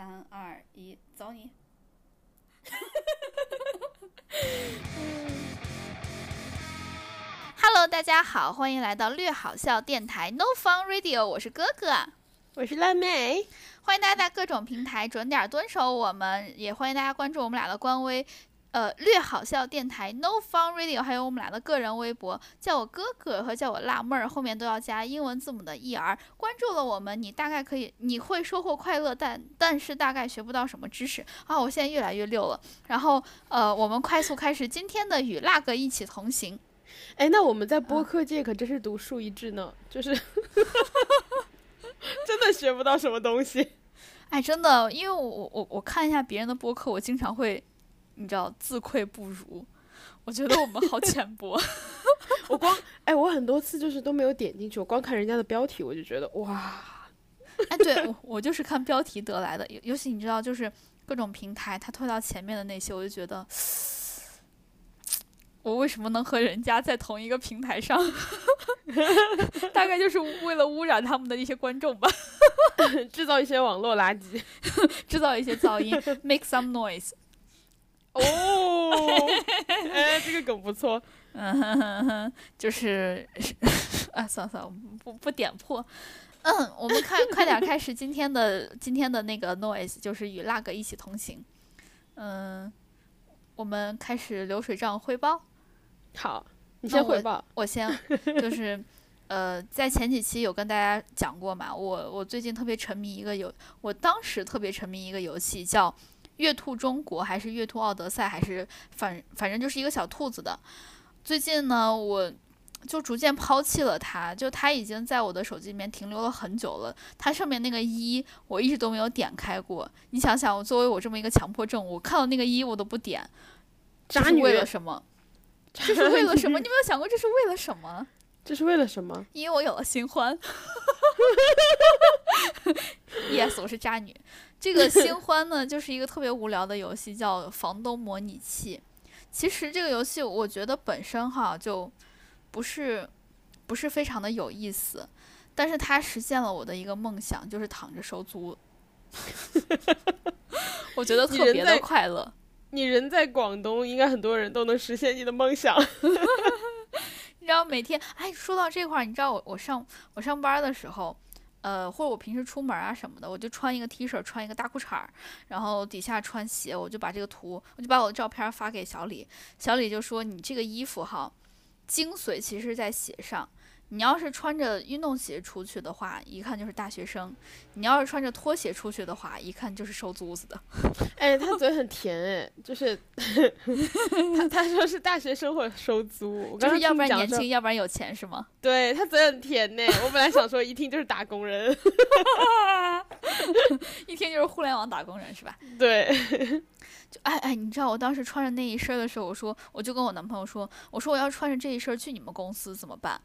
三二一，走你！Hello，大家好，欢迎来到略好笑电台 No Fun Radio，我是哥哥，我是辣妹，欢迎大家在各种平台准点蹲守我们，也欢迎大家关注我们俩的官微。呃，略好笑电台 No Fun Radio，还有我们俩的个人微博，叫我哥哥和叫我辣妹儿，后面都要加英文字母的 er。关注了我们，你大概可以，你会收获快乐，但但是大概学不到什么知识啊！我现在越来越溜了。然后呃，我们快速开始今天的与辣哥一起同行。哎，那我们在播客界可真是独树一帜呢，就是 真的学不到什么东西。哎，真的，因为我我我看一下别人的播客，我经常会。你知道自愧不如，我觉得我们好浅薄。我光哎，我很多次就是都没有点进去，我光看人家的标题，我就觉得哇。哎，对我我就是看标题得来的，尤尤其你知道，就是各种平台它推到前面的那些，我就觉得我为什么能和人家在同一个平台上？大概就是为了污染他们的一些观众吧，制造一些网络垃圾，制造一些噪音，make some noise。哦，哎，这个梗不错，嗯哼哼哼，就是 啊，算了算了，不不点破，嗯，我们快快点开始今天的今天的那个 noise，就是与 lag 一起同行，嗯，我们开始流水账汇报，好，你先汇报，我先，就是呃，在前几期有跟大家讲过嘛，我我最近特别沉迷一个游，我当时特别沉迷一个游戏叫。月兔中国还是月兔奥德赛，还是反反正就是一个小兔子的。最近呢，我就逐渐抛弃了它，就它已经在我的手机里面停留了很久了。它上面那个一，我一直都没有点开过。你想想，我作为我这么一个强迫症，我看到那个一我都不点。这是为了什么？这是为了什么？你有没有想过这是为了什么？这是为了什么？因为我有了新欢。Yes，我是渣女。这个新欢呢，就是一个特别无聊的游戏，叫《房东模拟器》。其实这个游戏，我觉得本身哈就不是不是非常的有意思，但是它实现了我的一个梦想，就是躺着收租。我觉得特别的快乐。你人在广东，应该很多人都能实现你的梦想。你知道每天，哎，说到这块儿，你知道我我上我上班的时候。呃，或者我平时出门啊什么的，我就穿一个 T 恤，穿一个大裤衩儿，然后底下穿鞋，我就把这个图，我就把我的照片发给小李，小李就说你这个衣服哈，精髓其实在鞋上。你要是穿着运动鞋出去的话，一看就是大学生；你要是穿着拖鞋出去的话，一看就是收租子的。哎，他嘴很甜哎，就是 他他说是大学生或者收租，我就是要不然年轻，要不然有钱是吗？对他嘴很甜呢，我本来想说一听就是打工人，一听就是互联网打工人是吧？对，就哎哎，你知道我当时穿着那一身的时候，我说我就跟我男朋友说，我说我要穿着这一身去你们公司怎么办？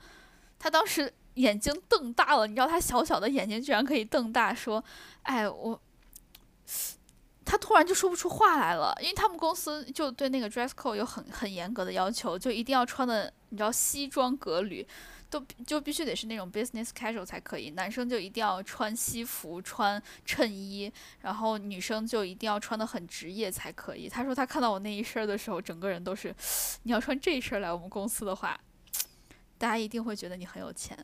他当时眼睛瞪大了，你知道他小小的眼睛居然可以瞪大，说：“哎，我。”他突然就说不出话来了，因为他们公司就对那个 dress code 有很很严格的要求，就一定要穿的，你知道西装革履，都就必须得是那种 business casual 才可以。男生就一定要穿西服、穿衬衣，然后女生就一定要穿的很职业才可以。他说他看到我那一身的时候，整个人都是，你要穿这身来我们公司的话。大家一定会觉得你很有钱，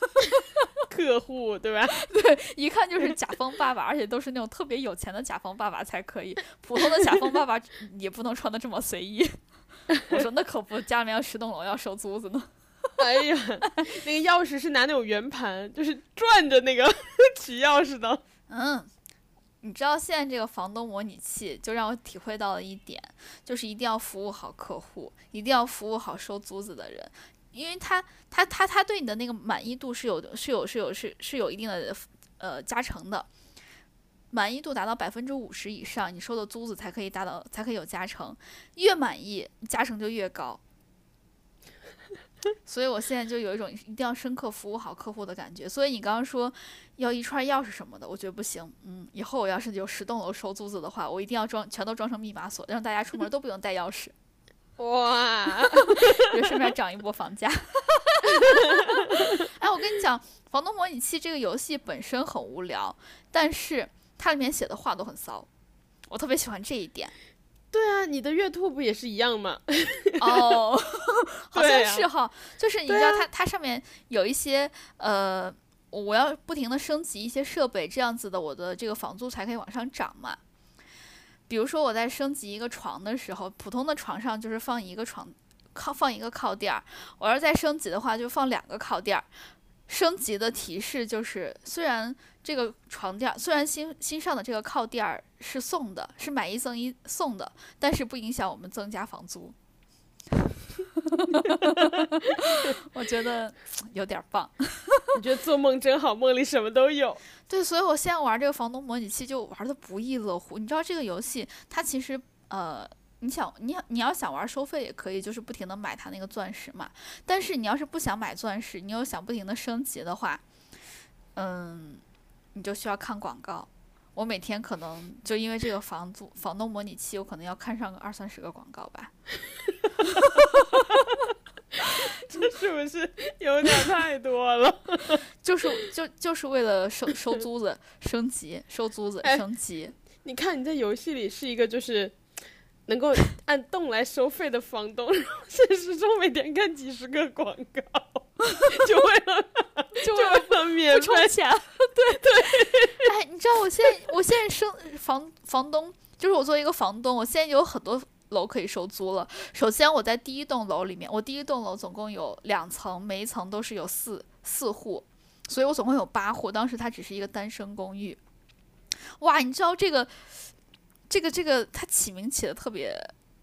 客户对吧？对，一看就是甲方爸爸，而且都是那种特别有钱的甲方爸爸才可以，普通的甲方爸爸也不能穿的这么随意。我说那可不，家里面要十栋楼要收租子呢。哎呀，那个钥匙是拿那种圆盘，就是转着那个取钥匙的。嗯，你知道现在这个房东模拟器就让我体会到了一点，就是一定要服务好客户，一定要服务好收租子的人。因为他他他他对你的那个满意度是有是有是有是是有一定的呃加成的，满意度达到百分之五十以上，你收的租子才可以达到才可以有加成，越满意加成就越高。所以我现在就有一种一定要深刻服务好客户的感觉。所以你刚刚说要一串钥匙什么的，我觉得不行。嗯，以后我要是有十栋楼收租子的话，我一定要装全都装成密码锁，让大家出门都不用带钥匙。哇，就顺便涨一波房价。哎，我跟你讲，房东模拟器这个游戏本身很无聊，但是它里面写的话都很骚，我特别喜欢这一点。对啊，你的月兔不也是一样吗？哦，好像是哈，就是你知道它它上面有一些呃，我要不停的升级一些设备，这样子的我的这个房租才可以往上涨嘛。比如说我在升级一个床的时候，普通的床上就是放一个床靠放一个靠垫儿，我要再升级的话就放两个靠垫儿。升级的提示就是，虽然这个床垫儿虽然新新上的这个靠垫儿是送的，是买一赠一送的，但是不影响我们增加房租。我觉得有点儿棒。你觉得做梦真好，梦里什么都有。对，所以我现在玩这个房东模拟器就玩的不亦乐乎。你知道这个游戏它其实呃，你想你要你要想玩收费也可以，就是不停的买它那个钻石嘛。但是你要是不想买钻石，你又想不停的升级的话，嗯，你就需要看广告。我每天可能就因为这个房租房东模拟器，我可能要看上个二三十个广告吧。这 是不是有点太多了？就是就就是为了收收租子升级，收租子哎升级。你看你在游戏里是一个就是能够按栋来收费的房东，然后现实中每天看几十个广告，就为了 就就为了免不充。钱，对 对。哎，你知道我现在我现在生房房东，就是我作为一个房东，我现在有很多楼可以收租了。首先我在第一栋楼里面，我第一栋楼总共有两层，每一层都是有四四户，所以我总共有八户。当时它只是一个单身公寓。哇，你知道这个这个这个，他起名起的特别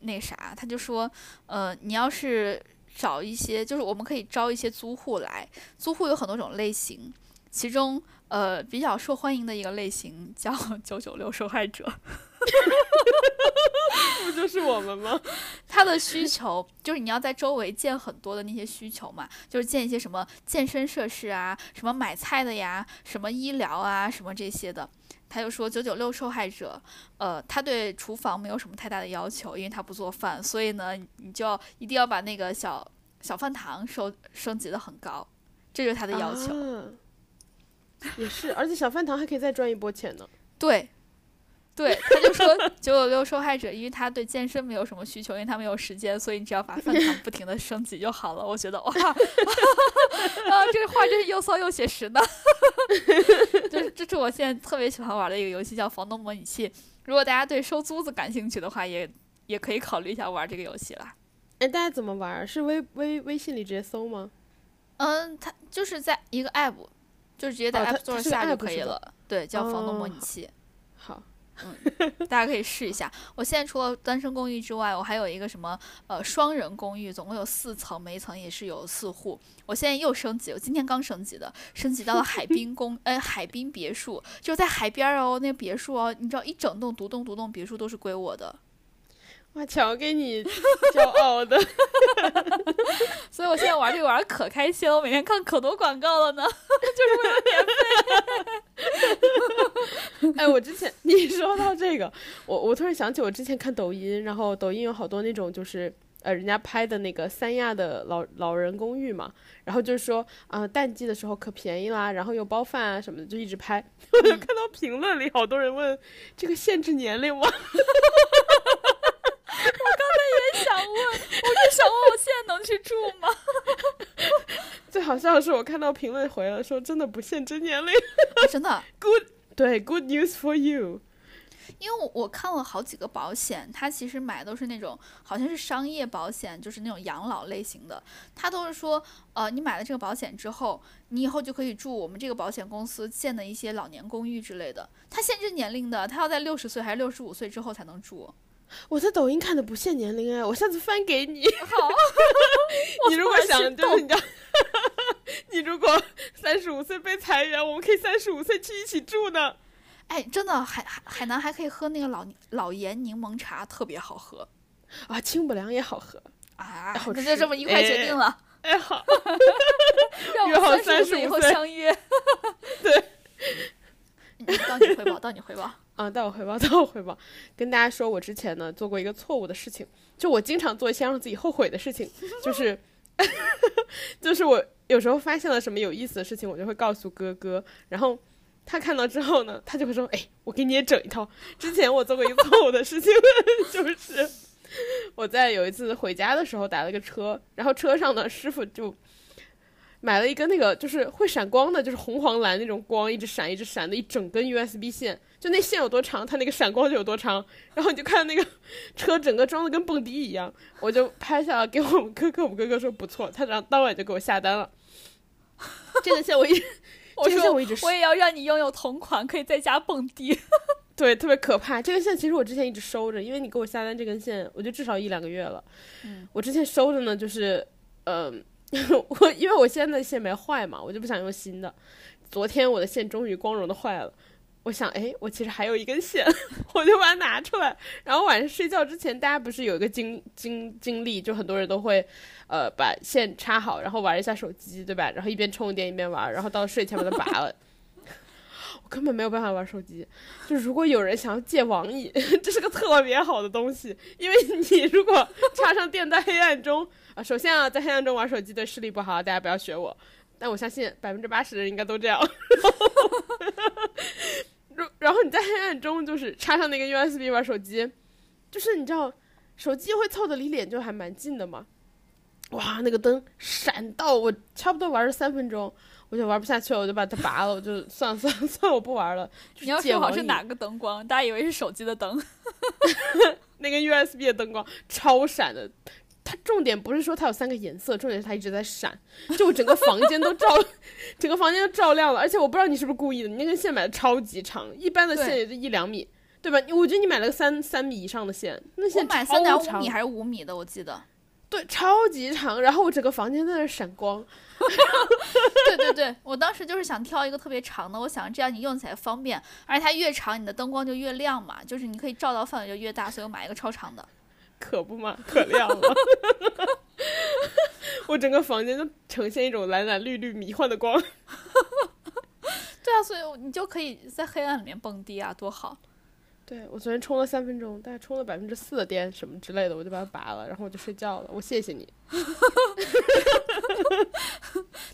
那啥，他就说，呃，你要是找一些，就是我们可以招一些租户来，租户有很多种类型，其中呃比较受欢迎的一个类型叫九九六受害者。不就是我们吗？他的需求就是你要在周围建很多的那些需求嘛，就是建一些什么健身设施啊，什么买菜的呀，什么医疗啊，什么这些的。他就说九九六受害者，呃，他对厨房没有什么太大的要求，因为他不做饭，所以呢，你就要一定要把那个小小饭堂收升级的很高，这就是他的要求。啊也是，而且小饭堂还可以再赚一波钱呢。对，对，他就说九九六受害者，因为他对健身没有什么需求，因为他没有时间，所以你只要把饭堂不停的升级就好了。我觉得哇，啊，这个话真是又骚又写实的。这 这是我现在特别喜欢玩的一个游戏，叫《房东模拟器》。如果大家对收租子感兴趣的话，也也可以考虑一下玩这个游戏啦。哎，大家怎么玩儿？是微微微信里直接搜吗？嗯，它就是在一个 app，就直接在 App 它 Store 下就可以了。对，叫房东模哦拟器。好，嗯大家可以试一下。我现在除了单身公寓之外，我还有一个什么呃双人公寓，总共有四层，每一层也是有四户。我现在又升级，我今天刚升级的，升级到了海滨公哎 海滨别墅，就是在海边哦，那个别墅哦，你知道一整栋独栋独栋别墅都是归我的，哇，瞧给你骄傲的。所以我现在玩这个玩的可开心了，我每天看可多广告了呢。就是免费 哎，我之前你说到这个，我我突然想起我之前看抖音，然后抖音有好多那种就是呃人家拍的那个三亚的老老人公寓嘛，然后就是说啊、呃淡季的时候可便宜啦，然后又包饭啊什么的，就一直拍。我就看到评论里好多人问这个限制年龄吗？想问，我就想问，我现在能去住吗？最好笑的是我看到评论回了说真的不限制年龄。真的，Good，对，Good news for you。因为我我看了好几个保险，它其实买的都是那种好像是商业保险，就是那种养老类型的。它都是说，呃，你买了这个保险之后，你以后就可以住我们这个保险公司建的一些老年公寓之类的。它限制年龄的，它要在六十岁还是六十五岁之后才能住。我在抖音看的不限年龄哎，我下次翻给你。好，你如果想就是你知道，你如果三十五岁被裁员，我们可以三十五岁去一起住呢。哎，真的，海海海南还可以喝那个老老盐柠檬茶，特别好喝啊，清补凉也好喝。啊！好吃那就这么一块决定了，哎好，让约好三十五岁以35岁后相约。对。嗯到你汇报，到你汇报。啊，到我回报，到我回报，跟大家说，我之前呢做过一个错误的事情，就我经常做一些让自己后悔的事情，就是 就是我有时候发现了什么有意思的事情，我就会告诉哥哥，然后他看到之后呢，他就会说：“哎，我给你也整一套。”之前我做过一个错误的事情，就是我在有一次回家的时候打了个车，然后车上呢师傅就买了一根那个就是会闪光的，就是红黄蓝那种光，一直闪一直闪的一整根 USB 线，就那线有多长，它那个闪光就有多长。然后你就看那个 车整个装的跟蹦迪一样，我就拍下来给我们哥哥，我们哥哥说不错，他当当晚就给我下单了。这个线我一直。我说我一直我也要让你拥有同款，可以在家蹦迪。对，特别可怕。这根线其实我之前一直收着，因为你给我下单这根线，我就至少一两个月了。嗯，我之前收着呢，就是，嗯，我因为我现在的线没坏嘛，我就不想用新的。昨天我的线终于光荣的坏了。我想，哎，我其实还有一根线，我就把它拿出来。然后晚上睡觉之前，大家不是有一个经经经历，就很多人都会，呃，把线插好，然后玩一下手机，对吧？然后一边充电一边玩，然后到睡前把它拔了。根本没有办法玩手机。就如果有人想要借网瘾，这是个特别好的东西，因为你如果插上电在黑暗中 啊，首先啊，在黑暗中玩手机对视力不好，大家不要学我。但我相信百分之八十的人应该都这样。然后你在黑暗中就是插上那个 USB 玩手机，就是你知道手机会凑的离脸就还蛮近的嘛。哇，那个灯闪到我差不多玩了三分钟，我就玩不下去了，我就把它拔了，我就 算了算了算了，我不玩了。你要说好是哪个灯光？大家以为是手机的灯，那个 USB 的灯光超闪的。它重点不是说它有三个颜色，重点是它一直在闪，就我整个房间都照，整个房间都照亮了。而且我不知道你是不是故意的，你那根线买的超级长，一般的线也就一两米，对吧？我觉得你买了个三三米以上的线，那线买三点五米还是五米的，我记得。对，超级长，然后我整个房间在那闪光。对对对，我当时就是想挑一个特别长的，我想这样你用起来方便，而且它越长，你的灯光就越亮嘛，就是你可以照到范围就越大，所以我买一个超长的。可不嘛，可亮了！我整个房间都呈现一种蓝蓝绿绿迷幻的光。对啊，所以你就可以在黑暗里面蹦迪啊，多好！对我昨天充了三分钟，大概充了百分之四的电什么之类的，我就把它拔了，然后我就睡觉了。我谢谢你。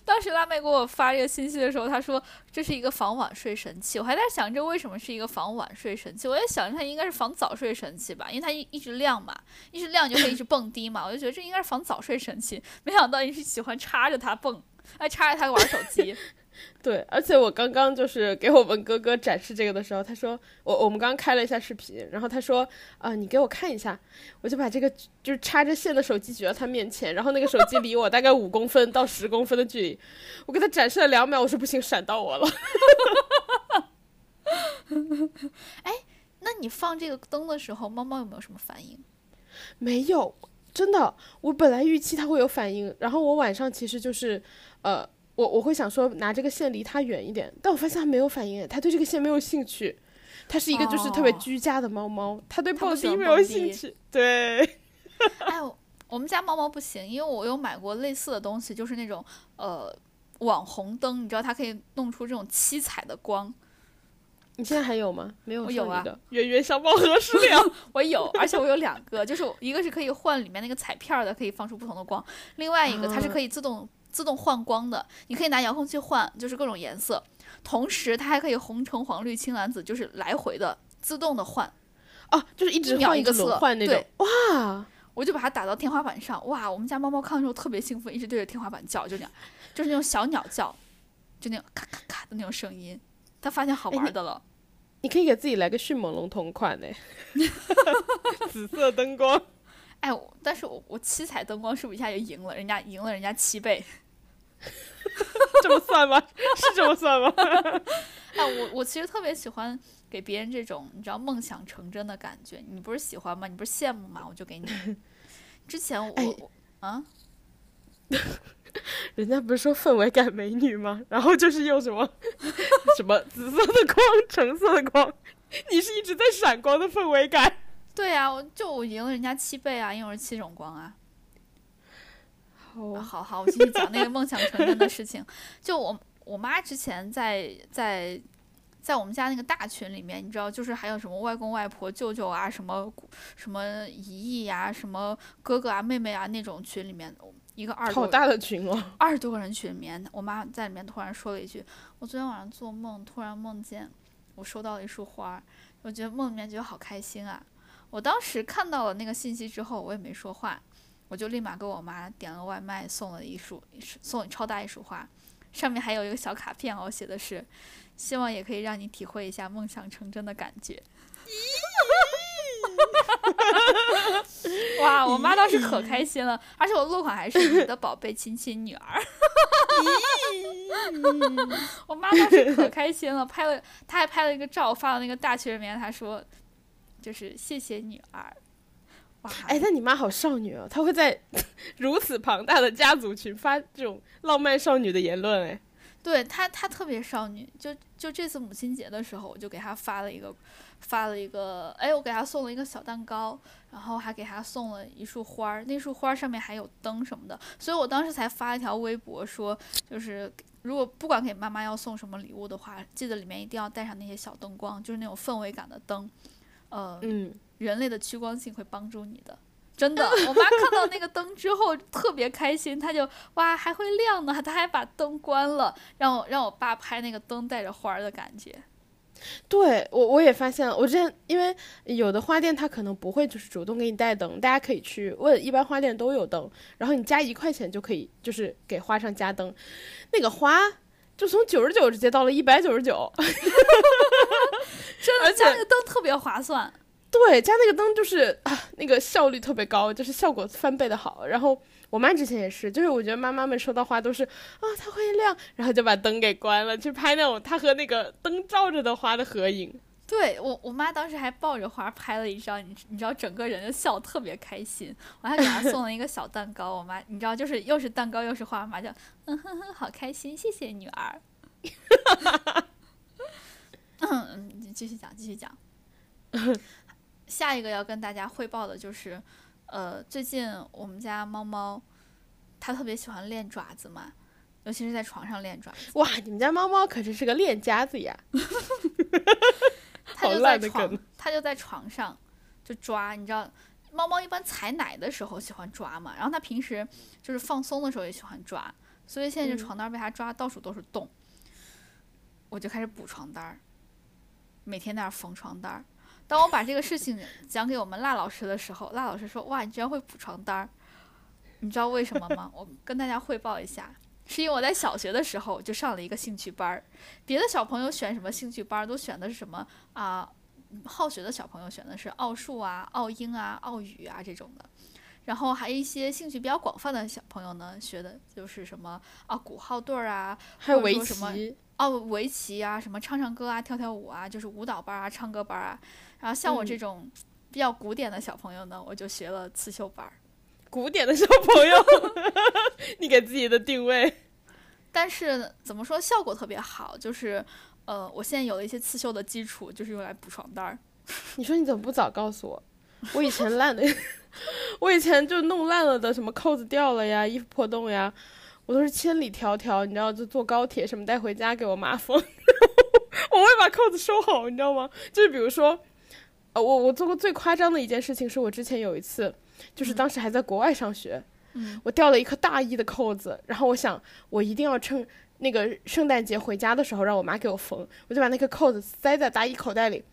当时辣妹给我发这个信息的时候，她说这是一个防晚睡神器。我还在想这为什么是一个防晚睡神器？我也想它应该是防早睡神器吧，因为它一一直亮嘛，一直亮就可以一直蹦迪嘛。我就觉得这应该是防早睡神器。没想到你是喜欢插着它蹦，哎，插着它玩手机。对，而且我刚刚就是给我们哥哥展示这个的时候，他说我我们刚刚开了一下视频，然后他说啊，你给我看一下，我就把这个就是插着线的手机举到他面前，然后那个手机离我大概五公分到十公分的距离，我给他展示了两秒，我说不行，闪到我了。哎，那你放这个灯的时候，猫猫有没有什么反应？没有，真的，我本来预期它会有反应，然后我晚上其实就是呃。我我会想说拿这个线离它远一点，但我发现它没有反应，它对这个线没有兴趣。它是一个就是特别居家的猫猫，它对蹦迪没有兴趣。对，哎，我们家猫猫不行，因为我有买过类似的东西，就是那种呃网红灯，你知道它可以弄出这种七彩的光。你现在还有吗？没有，我有啊。圆圆小宝盒是了，我有，而且我有两个，就是一个是可以换里面那个彩片的，可以放出不同的光；另外一个它是可以自动。自动换光的，你可以拿遥控器换，就是各种颜色。同时，它还可以红橙黄绿青蓝紫，就是来回的自动的换。哦，就是一直秒一个色换那种。哇！我就把它打到天花板上。哇！我们家猫猫看的时候特别兴奋，一直对着天花板叫，就那样，就是那种小鸟叫，就那种咔咔咔的那种声音。它发现好玩的了。你可以给自己来个迅猛龙同款呢。紫色灯光。哎，但是我我七彩灯光是不是一下就赢了？人家赢了人家七倍，这么算吗？是这么算吗？哎，我我其实特别喜欢给别人这种你知道梦想成真的感觉。你不是喜欢吗？你不是羡慕吗？我就给你。之前我我啊，人家不是说氛围感美女吗？然后就是用什么什么紫色的光、橙色的光，你是一直在闪光的氛围感。对呀，我就我赢了人家七倍啊，因为我是七种光啊。好，好好，我继续讲那个梦想成真的事情。就我我妈之前在在在我们家那个大群里面，你知道，就是还有什么外公外婆、舅舅啊，什么什么姨姨呀，什么哥哥啊、妹妹啊那种群里面，一个二十多好大的群哦。二十多个人群里面，我妈在里面突然说了一句：“我昨天晚上做梦，突然梦见我收到了一束花，我觉得梦里面觉得好开心啊。”我当时看到了那个信息之后，我也没说话，我就立马给我妈点了外卖，送了一束送超大一束花，上面还有一个小卡片哦，写的是：“希望也可以让你体会一下梦想成真的感觉。”哇，我妈当时可开心了，而且我落款还是你的宝贝亲亲女儿。我妈当时可开心了，拍了，她还拍了一个照发到那个大群里面，她说，就是谢谢女儿。哇，哎，那你妈好少女哦，她会在 如此庞大的家族群发这种浪漫少女的言论，哎。对她，她特别少女。就就这次母亲节的时候，我就给她发了一个，发了一个，哎，我给她送了一个小蛋糕，然后还给她送了一束花儿，那束花上面还有灯什么的，所以我当时才发一条微博说，就是如果不管给妈妈要送什么礼物的话，记得里面一定要带上那些小灯光，就是那种氛围感的灯，呃，嗯，人类的趋光性会帮助你的。真的，我妈看到那个灯之后特别开心，她就哇还会亮呢，她还把灯关了，让我让我爸拍那个灯带着花儿的感觉。对我我也发现了，我之前因为有的花店它可能不会就是主动给你带灯，大家可以去问，一般花店都有灯，然后你加一块钱就可以就是给花上加灯，那个花就从九十九直接到了一百九十九，真的加那个灯特别划算。对，加那个灯就是啊，那个效率特别高，就是效果翻倍的好。然后我妈之前也是，就是我觉得妈妈们收到花都是啊，它会亮，然后就把灯给关了，去拍那种它和那个灯照着的花的合影。对我，我妈当时还抱着花拍了一张，你你知道，整个人就笑特别开心。我还给她送了一个小蛋糕，我妈你知道，就是又是蛋糕又是花，妈就嗯哼哼，好开心，谢谢女儿。嗯，你继续讲，继续讲。下一个要跟大家汇报的就是，呃，最近我们家猫猫，它特别喜欢练爪子嘛，尤其是在床上练爪子。哇，你们家猫猫可真是个练家子呀！它就在床，它就在床上就抓。你知道，猫猫一般采奶的时候喜欢抓嘛，然后它平时就是放松的时候也喜欢抓，所以现在这床单被它抓到处都是洞。我就开始补床单儿，每天在那缝床单儿。当我把这个事情 讲给我们辣老师的时候，辣老师说：“哇，你居然会补床单儿，你知道为什么吗？”我跟大家汇报一下，是因为我在小学的时候就上了一个兴趣班儿。别的小朋友选什么兴趣班儿，都选的是什么啊？好学的小朋友选的是奥数啊、奥英啊、奥语啊这种的。然后还有一些兴趣比较广泛的小朋友呢，学的就是什么啊鼓号队儿啊，还有围棋哦，围棋啊，什么唱唱歌啊、跳跳舞啊，就是舞蹈班啊、唱歌班啊。然后像我这种比较古典的小朋友呢，我就学了刺绣班儿。古典的小朋友，你给自己的定位。但是怎么说，效果特别好，就是呃，我现在有了一些刺绣的基础，就是用来补床单儿。你说你怎么不早告诉我？我以前烂的，我以前就弄烂了的，什么扣子掉了呀，衣服破洞呀，我都是千里迢迢，你知道，就坐高铁什么带回家给我妈缝。我会把扣子收好，你知道吗？就是比如说。呃，我我做过最夸张的一件事情，是我之前有一次，就是当时还在国外上学，我掉了一颗大衣的扣子，然后我想我一定要趁那个圣诞节回家的时候让我妈给我缝，我就把那颗扣子塞在大衣口袋里，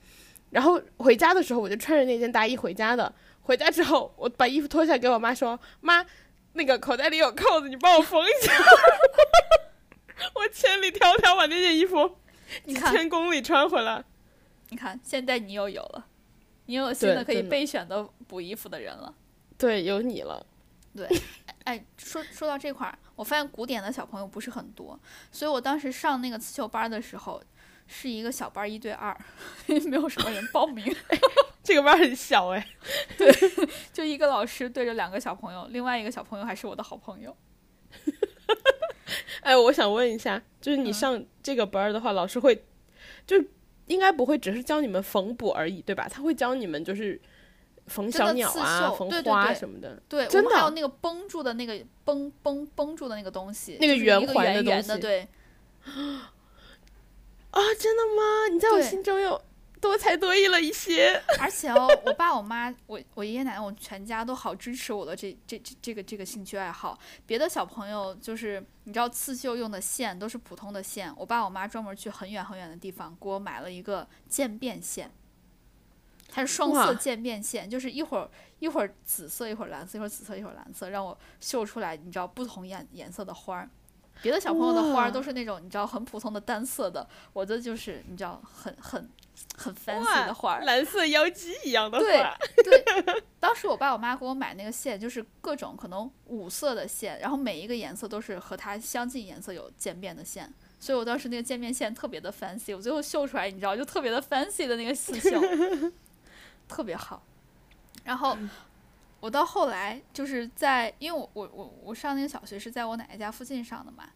然后回家的时候我就穿着那件大衣回家的，回家之后我把衣服脱下来给我妈说，妈，那个口袋里有扣子，你帮我缝一下，我千里迢迢把那件衣服几千公里穿回来，你看现在你又有了。你有新的可以备选的补衣服的人了，对，有你了。对，哎，说说到这块儿，我发现古典的小朋友不是很多，所以我当时上那个刺绣班的时候，是一个小班一对二，没有什么人报名。这个班很小哎，对，就一个老师对着两个小朋友，另外一个小朋友还是我的好朋友。哎，我想问一下，就是你上这个班的话，老师会就？应该不会只是教你们缝补而已，对吧？他会教你们就是缝小鸟啊、缝花什么的。对，真的还有那个绷住的那个绷绷绷住的那个东西，那个圆环的东西。对。啊，真的吗？你在我心中又多才多艺了一些。而且哦，我爸、我妈、我我爷爷奶奶，我全家都好支持我的这这这这个这个兴趣爱好。别的小朋友就是你知道刺绣用的线都是普通的线，我爸我妈专门去很远很远的地方给我买了一个渐变线，它是双色渐变线，就是一会儿一会儿紫色，一会儿蓝色，一会儿紫色，一会儿蓝色，让我绣出来你知道不同颜颜色的花儿。别的小朋友的花儿都是那种你知道很普通的单色的，我的就是你知道很很很 fancy 哇的花儿。蓝色妖姬一样的对花，对，当时我爸我妈给我买那个线，就是各种可能五色的线，然后每一个颜色都是和它相近颜色有渐变的线，所以我当时那个渐变线特别的 fancy，我最后绣出来，你知道就特别的 fancy 的那个刺绣，特别好。然后我到后来就是在，因为我我我我上那个小学是在我奶奶家附近上的嘛，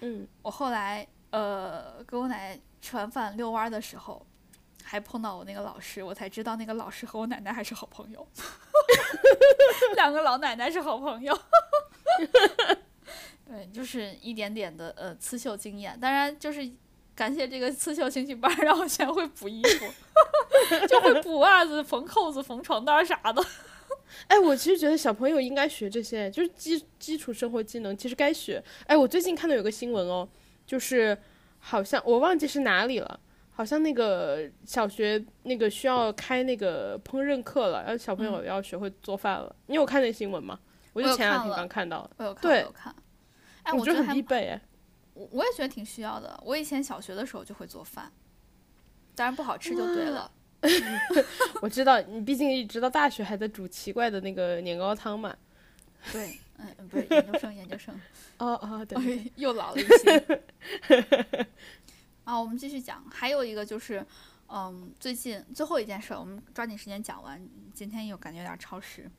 嗯，我后来呃跟我奶奶吃完饭遛弯儿的时候，还碰到我那个老师，我才知道那个老师和我奶奶还是好朋友，两个老奶奶是好朋友。对，就是一点点的呃刺绣经验，当然就是感谢这个刺绣兴趣班儿，让我现在会补衣服，就会补袜子、缝扣子、缝床单啥的。哎，我其实觉得小朋友应该学这些，就是基基础生活技能，其实该学。哎，我最近看到有个新闻哦，就是好像我忘记是哪里了，好像那个小学那个需要开那个烹饪课了，然后小朋友要学会做饭了。你有看那新闻吗？我我就前两天刚看到的，我有看，对我有看。哎，我觉得很必备哎。我我也觉得挺需要的。我以前小学的时候就会做饭，当然不好吃就对了。我知道你毕竟一直到大学还在煮奇怪的那个年糕汤嘛。对，嗯，不是研究生，研究生，哦哦，对 又老了一些。啊，我们继续讲，还有一个就是，嗯，最近最后一件事儿，我们抓紧时间讲完。今天又感觉有点超时，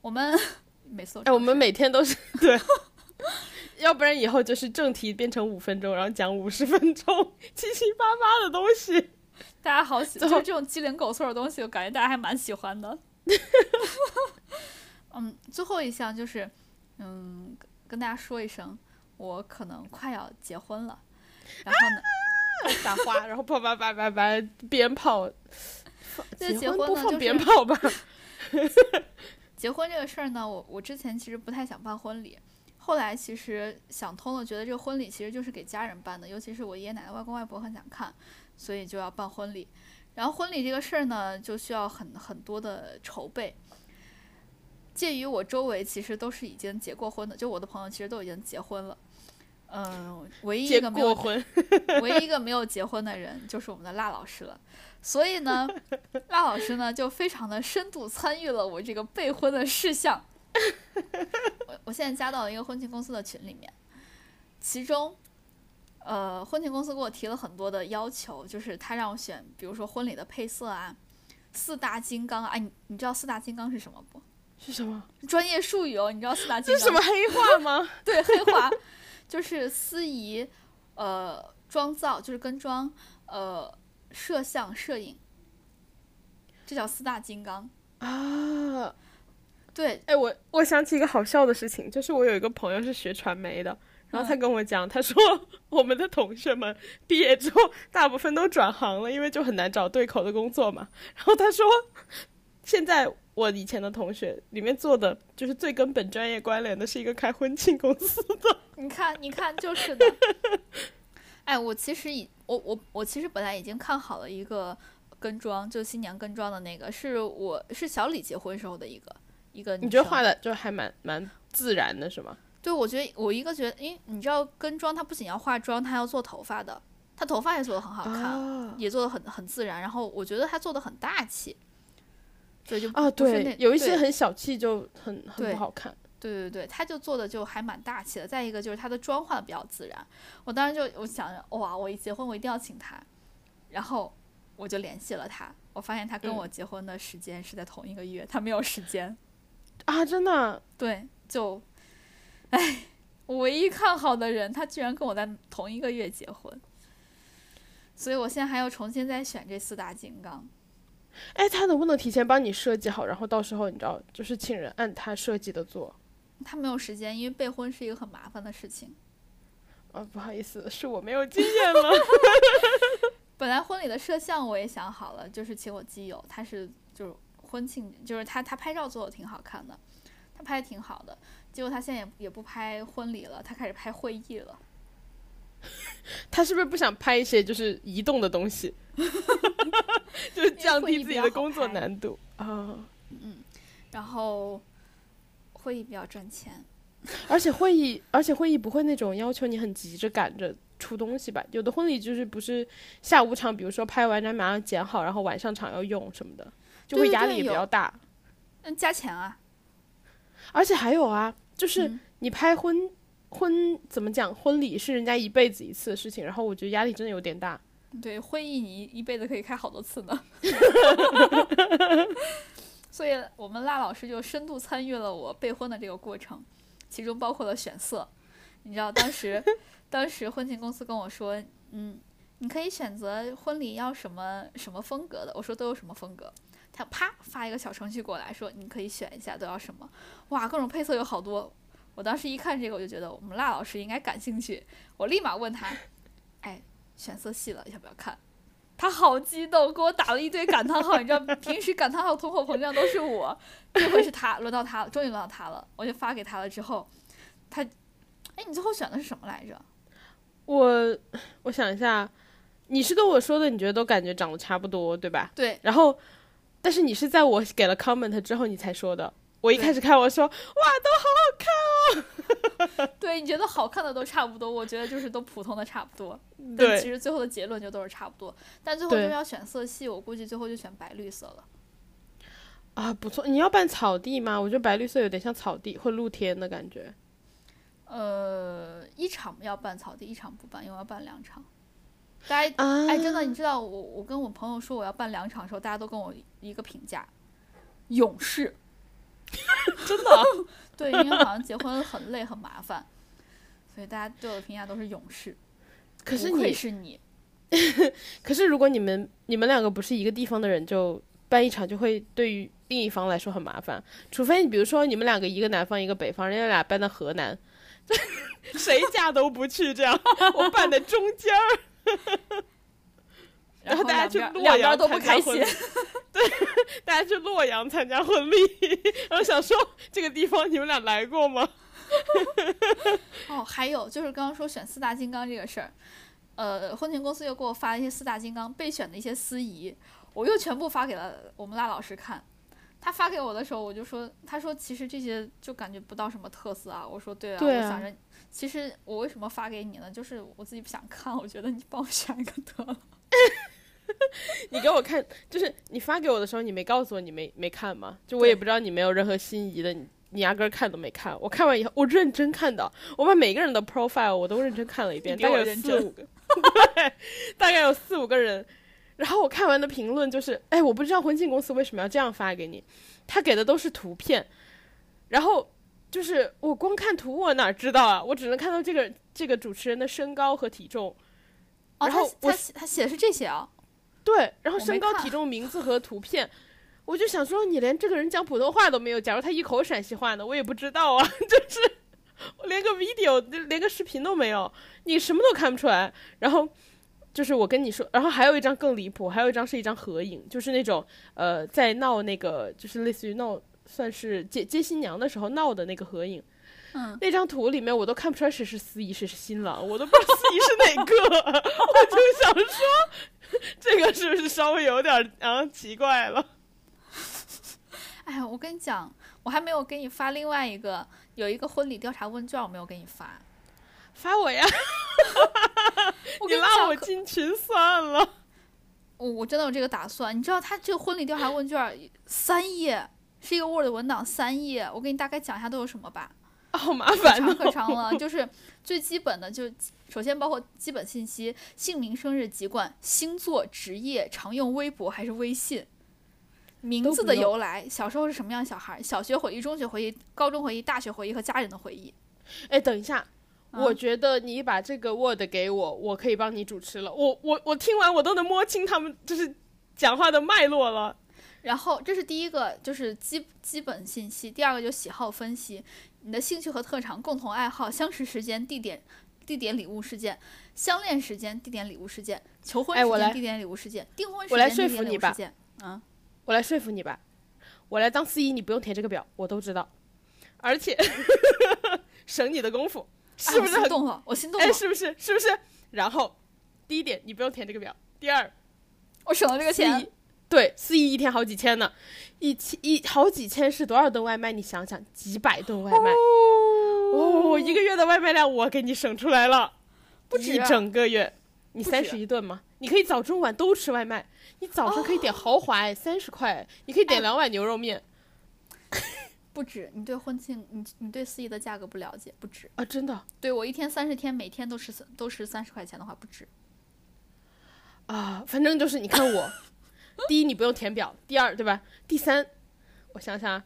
我们每次都哎，我们每天都是对，要不然以后就是正题变成五分钟，然后讲五十分钟七七八八的东西。大家好喜，最后就是这种鸡零狗碎的东西，我感觉大家还蛮喜欢的。嗯，最后一项就是，嗯，跟跟大家说一声，我可能快要结婚了。然后呢，打花，然后啪啪啪啪啪鞭炮。这结结婚不放婚呢就是鞭炮吧？结婚这个事儿呢，我我之前其实不太想办婚礼，后来其实想通了，觉得这个婚礼其实就是给家人办的，尤其是我爷爷奶奶、外公外婆很想看，所以就要办婚礼。然后婚礼这个事儿呢，就需要很很多的筹备。介于我周围其实都是已经结过婚的，就我的朋友其实都已经结婚了。嗯，唯一一个没有过婚，唯一一个没有结婚的人就是我们的辣老师了。所以呢，辣老师呢就非常的深度参与了我这个备婚的事项。我我现在加到了一个婚庆公司的群里面，其中，呃，婚庆公司给我提了很多的要求，就是他让我选，比如说婚礼的配色啊，四大金刚啊，哎，你你知道四大金刚是什么不？是什么？专业术语哦，你知道四大金刚是什么黑话吗？对，黑话就是司仪，呃，妆造就是跟妆，呃，摄像、摄影，这叫四大金刚。啊，对，哎，我我想起一个好笑的事情，就是我有一个朋友是学传媒的，然后他嗯跟我讲，他说我们的同学们毕业之后大部分都转行了，因为就很难找对口的工作嘛。然后他说，现在我以前的同学里面做的就是最跟本专业关联的是一个开婚庆公司的。你看，你看，就是的。哎，我其实已我我我其实本来已经看好了一个跟妆，就新娘跟妆的那个，是我是小李结婚时候的一个一个女生。你觉得画的就还蛮蛮自然的，是吗？对，我觉得我一个觉得，因为你知道跟妆，它不仅要化妆，它还要做头发的，她头发也做的很好看。啊也做的很很自然，然后我觉得她做的很大气，所以就啊，对，有一些对很小气就很很对不好看。对对对，他就做的就还蛮大气的。再一个就是他的妆化的比较自然，我当时就我想着哇，我一结婚我一定要请他，然后我就联系了他，我发现他跟嗯我结婚的时间是在同一个月，他没有时间，啊，真的，对，就，哎，我唯一看好的人，他居然跟我在同一个月结婚，所以我现在还要重新再选这四大金刚。哎，他能不能提前帮你设计好，然后到时候你知道，就是请人按他设计的做？他没有时间，因为备婚是一个很麻烦的事情。啊，不好意思，是我没有经验了。本来婚礼的摄像我也想好了，就是请我基友，他是婚庆，就是他他拍照做的挺好看的，他拍的挺好的。结果他现在也也不拍婚礼了，他开始拍会议了。他是不是不想拍一些就是移动的东西，就是降低自己的工作难度啊？嗯，然后会议比较赚钱，而且会议，而且会议不会那种要求你很急着赶着出东西吧？有的婚礼就是不是下午场，比如说拍完然后马上剪好，然后晚上场要用什么的，就会压力也比较大。嗯，加钱啊！而且还有啊，就是你拍婚。婚怎么讲？婚礼是人家一辈子一次的事情，然后我觉得压力真的有点大。对，会议你一辈子可以开好多次呢。所以我们辣老师就深度参与了我备婚的这个过程，其中包括了选色。你知道当时，当时婚庆公司跟我说，嗯，你可以选择婚礼要什么什么风格的。我说都有什么风格？他啪发一个小程序过来说，你可以选一下都要什么。哇，各种配色有好多。我当时一看这个，我就觉得我们辣老师应该感兴趣。我立马问他：“哎，选色系了，要不要看？”他好激动，给我打了一堆感叹号。你知道，平时感叹号、通货膨胀都是我，这回是他，轮到他了，终于轮到他了。我就发给他了之后，他，哎，你最后选的是什么来着？我，我想一下，你是跟我说的，你觉得都感觉长得差不多，对吧？对。然后，但是你是在我给了 comment 之后，你才说的。我一开始看，我说哇，都好好看哦。对，你觉得好看的都差不多，我觉得就是都普通的差不多。但其实最后的结论就都是差不多。但最后就是要选色系，我估计最后就选白绿色了。啊，不错。你要办草地吗？我觉得白绿色有点像草地或露天的感觉。呃，一场要办草地，一场不办，因为要办两场。大家哎，真的，你知道我我跟我朋友说我要办两场的时候，大家都跟我一个评价：勇士。真的，对，因为好像结婚很累很麻烦，所以大家对我的评价都是勇士。可是你是你，可是如果你们你们两个不是一个地方的人，就办一场就会对于另一方来说很麻烦。除非你比如说你们两个一个南方一个北方，人家俩搬到河南，谁家都不去，这样我办在中间儿。然后大家去洛阳都不开心，对，大家去洛阳参加婚礼，然后想说这个地方你们俩来过吗？哦，还有就是刚刚说选四大金刚这个事儿，呃，婚庆公司又给我发了一些四大金刚备选的一些司仪，我又全部发给了我们辣老师看。他发给我的时候，我就说，他说其实这些就感觉不到什么特色啊。我说对啊，我想着，其实我为什么发给你呢？就是我自己不想看，我觉得你帮我选一个得了。你给我看，就是你发给我的时候，你没告诉我你没没看吗？就我也不知道你没有任何心仪的，你你压根看都没看。我看完以后，我认真看的，我把每个人的 profile 我都认真看了一遍，大概有四五个，对，大概有四五个人。然后我看完的评论就是，哎，我不知道婚庆公司为什么要这样发给你，他给的都是图片，然后就是我光看图我哪知道啊？我只能看到这个这个主持人的身高和体重。哦，他他他写的是这些啊。对，然后身高、体重、名字和图片，我就想说，你连这个人讲普通话都没有。假如他一口陕西话呢，我也不知道啊。就是我连个 video，连个视频都没有，你什么都看不出来。然后就是我跟你说，然后还有一张更离谱，还有一张是一张合影，就是那种呃，在闹那个，就是类似于闹，算是接接新娘的时候闹的那个合影。嗯，那张图里面我都看不出来谁是司仪，谁是新郎，我都不知道司仪是哪个。我就想说。这个是不是稍微有点啊奇怪了？哎呀，我跟你讲，我还没有给你发另外一个，有一个婚礼调查问卷，我没有给你发，发我呀！你拉我进群算了。我我真的有这个打算，你知道，他这个婚礼调查问卷三页，是一个 Word 文档三页，我给你大概讲一下都有什么吧。好麻烦，长可长了，就是最基本的，就首先包括基本信息：姓名、生日、籍贯、星座、职业、常用微博还是微信、名字的由来、小时候是什么样小孩、小学回忆、中学回忆、高中回忆、大学回忆和家人的回忆。哎，等一下，我觉得你把这个 Word 给我，我可以帮你主持了。我我我听完我都能摸清他们就是讲话的脉络了。然后这是第一个，就是基基本信息；第二个就喜好分析。你的兴趣和特长、共同爱好、相识时间、地点、地点礼物事件，相恋时间地点礼物事件，求婚时间地点礼物事件，订婚时我来间地点礼说服你吧物事件。啊，我来说服你吧，我来当司仪，你不用填这个表，我都知道，而且 省你的功夫，哎是不是很？我心动了？我心动了哎，，是不是？是不是？然后第一点，你不用填这个表；第二，我省了这个钱仪。对，司仪一天好几千呢，一千一好几千是多少顿外卖？你想想，几百顿外卖哦，一个月的外卖量我给你省出来了，不止一整个月，你三十一顿吗？你可以早中晚都吃外卖，你早上可以点豪华哎，三十块，你可以点哎两碗牛肉面 不止，你对婚庆，你你对司仪的价格不了解，不止。啊，真的对我一天三十天，每天都是三都是三十块钱的话，不止。啊，反正就是你看我，第一你不用填表，第二对吧？第三，我想想啊，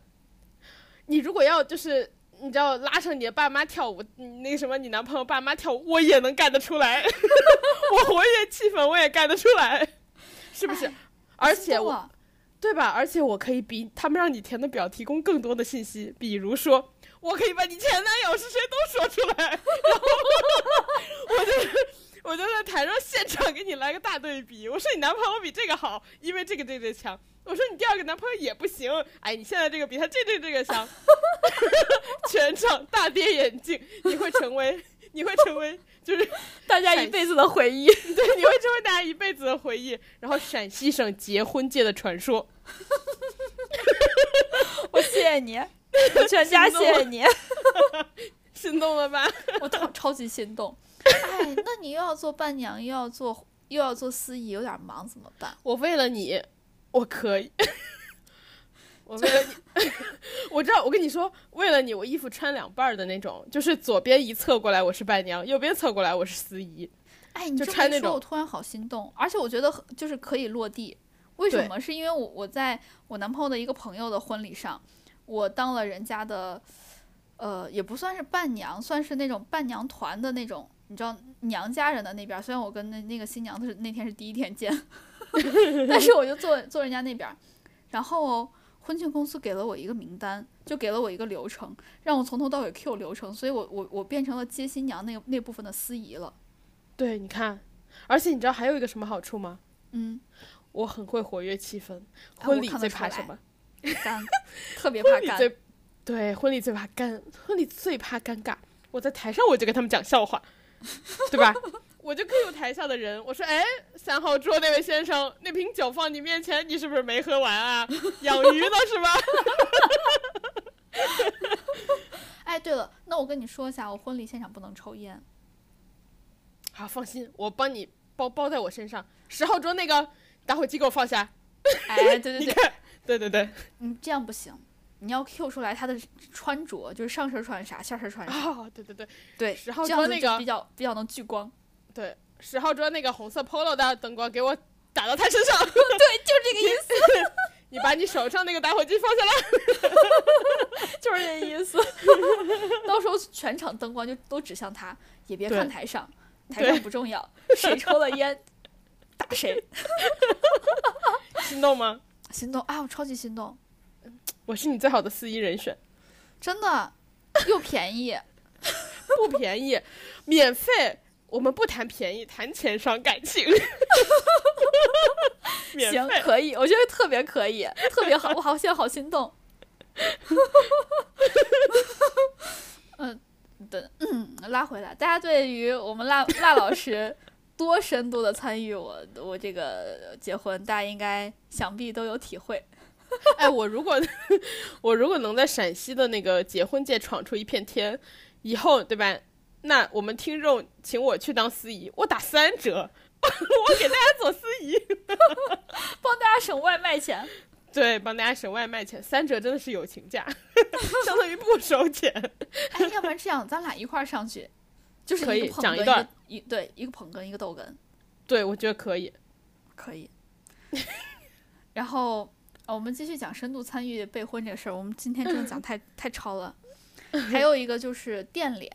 你如果要就是你知道拉上你的爸妈跳舞，你那个什么你男朋友爸妈跳舞，我也能干得出来，我活跃气氛我也干得出来，是不是？哎而且我对吧？而且我可以比他们让你填的表提供更多的信息，比如说，我可以把你前男友是谁都说出来，然后 我就我就在台上现场给你来个大对比。我说你男朋友比这个好，因为这个这个强。我说你第二个男朋友也不行，哎，你现在这个比他这这这个强。全场大跌眼镜，你会成为，你会成为，就是 大家一辈子的回忆。对，你会成为大家一辈子的回忆。然后陕西省结婚界的传说。我谢谢你，我全家谢谢你，心动了吧？我超超级心动。哎，那你又要做伴娘，又要做又要做司仪，有点忙怎么办？我为了你，我可以。我为了你，我知道。我跟你说，为了你，我衣服穿两半儿的那种，就是左边一侧过来我是伴娘，右边侧过来我是司仪。哎，你就这么一说，穿那种我突然好心动，而且我觉得就是可以落地。为什么？是因为我我在我男朋友的一个朋友的婚礼上，我当了人家的，呃，也不算是伴娘，算是那种伴娘团的那种，你知道娘家人的那边。虽然我跟那那个新娘子是那天是第一天见，但是我就坐坐人家那边，然后婚庆公司给了我一个名单，就给了我一个流程，让我从头到尾 Q 流程，所以我我我变成了接新娘那那部分的司仪了。对，你看，而且你知道还有一个什么好处吗？嗯，我很会活跃气氛。啊婚礼最怕什么？干，特 别怕干。对，婚礼最怕尴，婚礼最怕尴尬。我在台上我就跟他们讲笑话，对吧？我就 Q 台下的人，我说：“哎，三号桌那位先生，那瓶酒放你面前，你是不是没喝完啊？养鱼呢是吧？” 哎，对了，那我跟你说一下，我婚礼现场不能抽烟。好，放心，我帮你包包在我身上。十号桌那个打火机给我放下。哎，对对对，对对对，嗯这样不行，你要 Q 出来他的穿着，就是上身穿啥，下身穿啥。啊，对对对对，十号桌那个比较比较能聚光。对，十号桌那个红色 polo 的灯光给我打到他身上。对，就是这个意思，你把你手上那个打火机放下来。就是这个意思。到时候全场灯光就都指向他，也别看台上，台上不重要，谁抽了烟打谁。心动吗？心动啊！我超级心动，我是你最好的司仪人选，真的，又便宜。不便宜，免费。我们不谈便宜，谈钱伤感情。免行，可以，我觉得特别可以，特别好，我好现在好心动。嗯，对，嗯，拉回来，大家对于我们辣辣老师多深度的参与我我这个结婚，大家应该想必都有体会。哎，我如果 我如果能在陕西的那个结婚界闯出一片天，以后对吧？那我们听众请我去当司仪，我打三折，我给大家做司仪，帮大家省外卖钱。对，帮大家省外卖钱，三折真的是友情价，相当于不收钱。哎，要不然这样，咱俩一块儿上去，就是可以讲一段对一个捧哏，一个逗哏，对，我觉得可以。可以。然后、呃我们继续讲深度参与备婚这个事儿，我们今天真的讲 太太超了。还有一个就是电脸，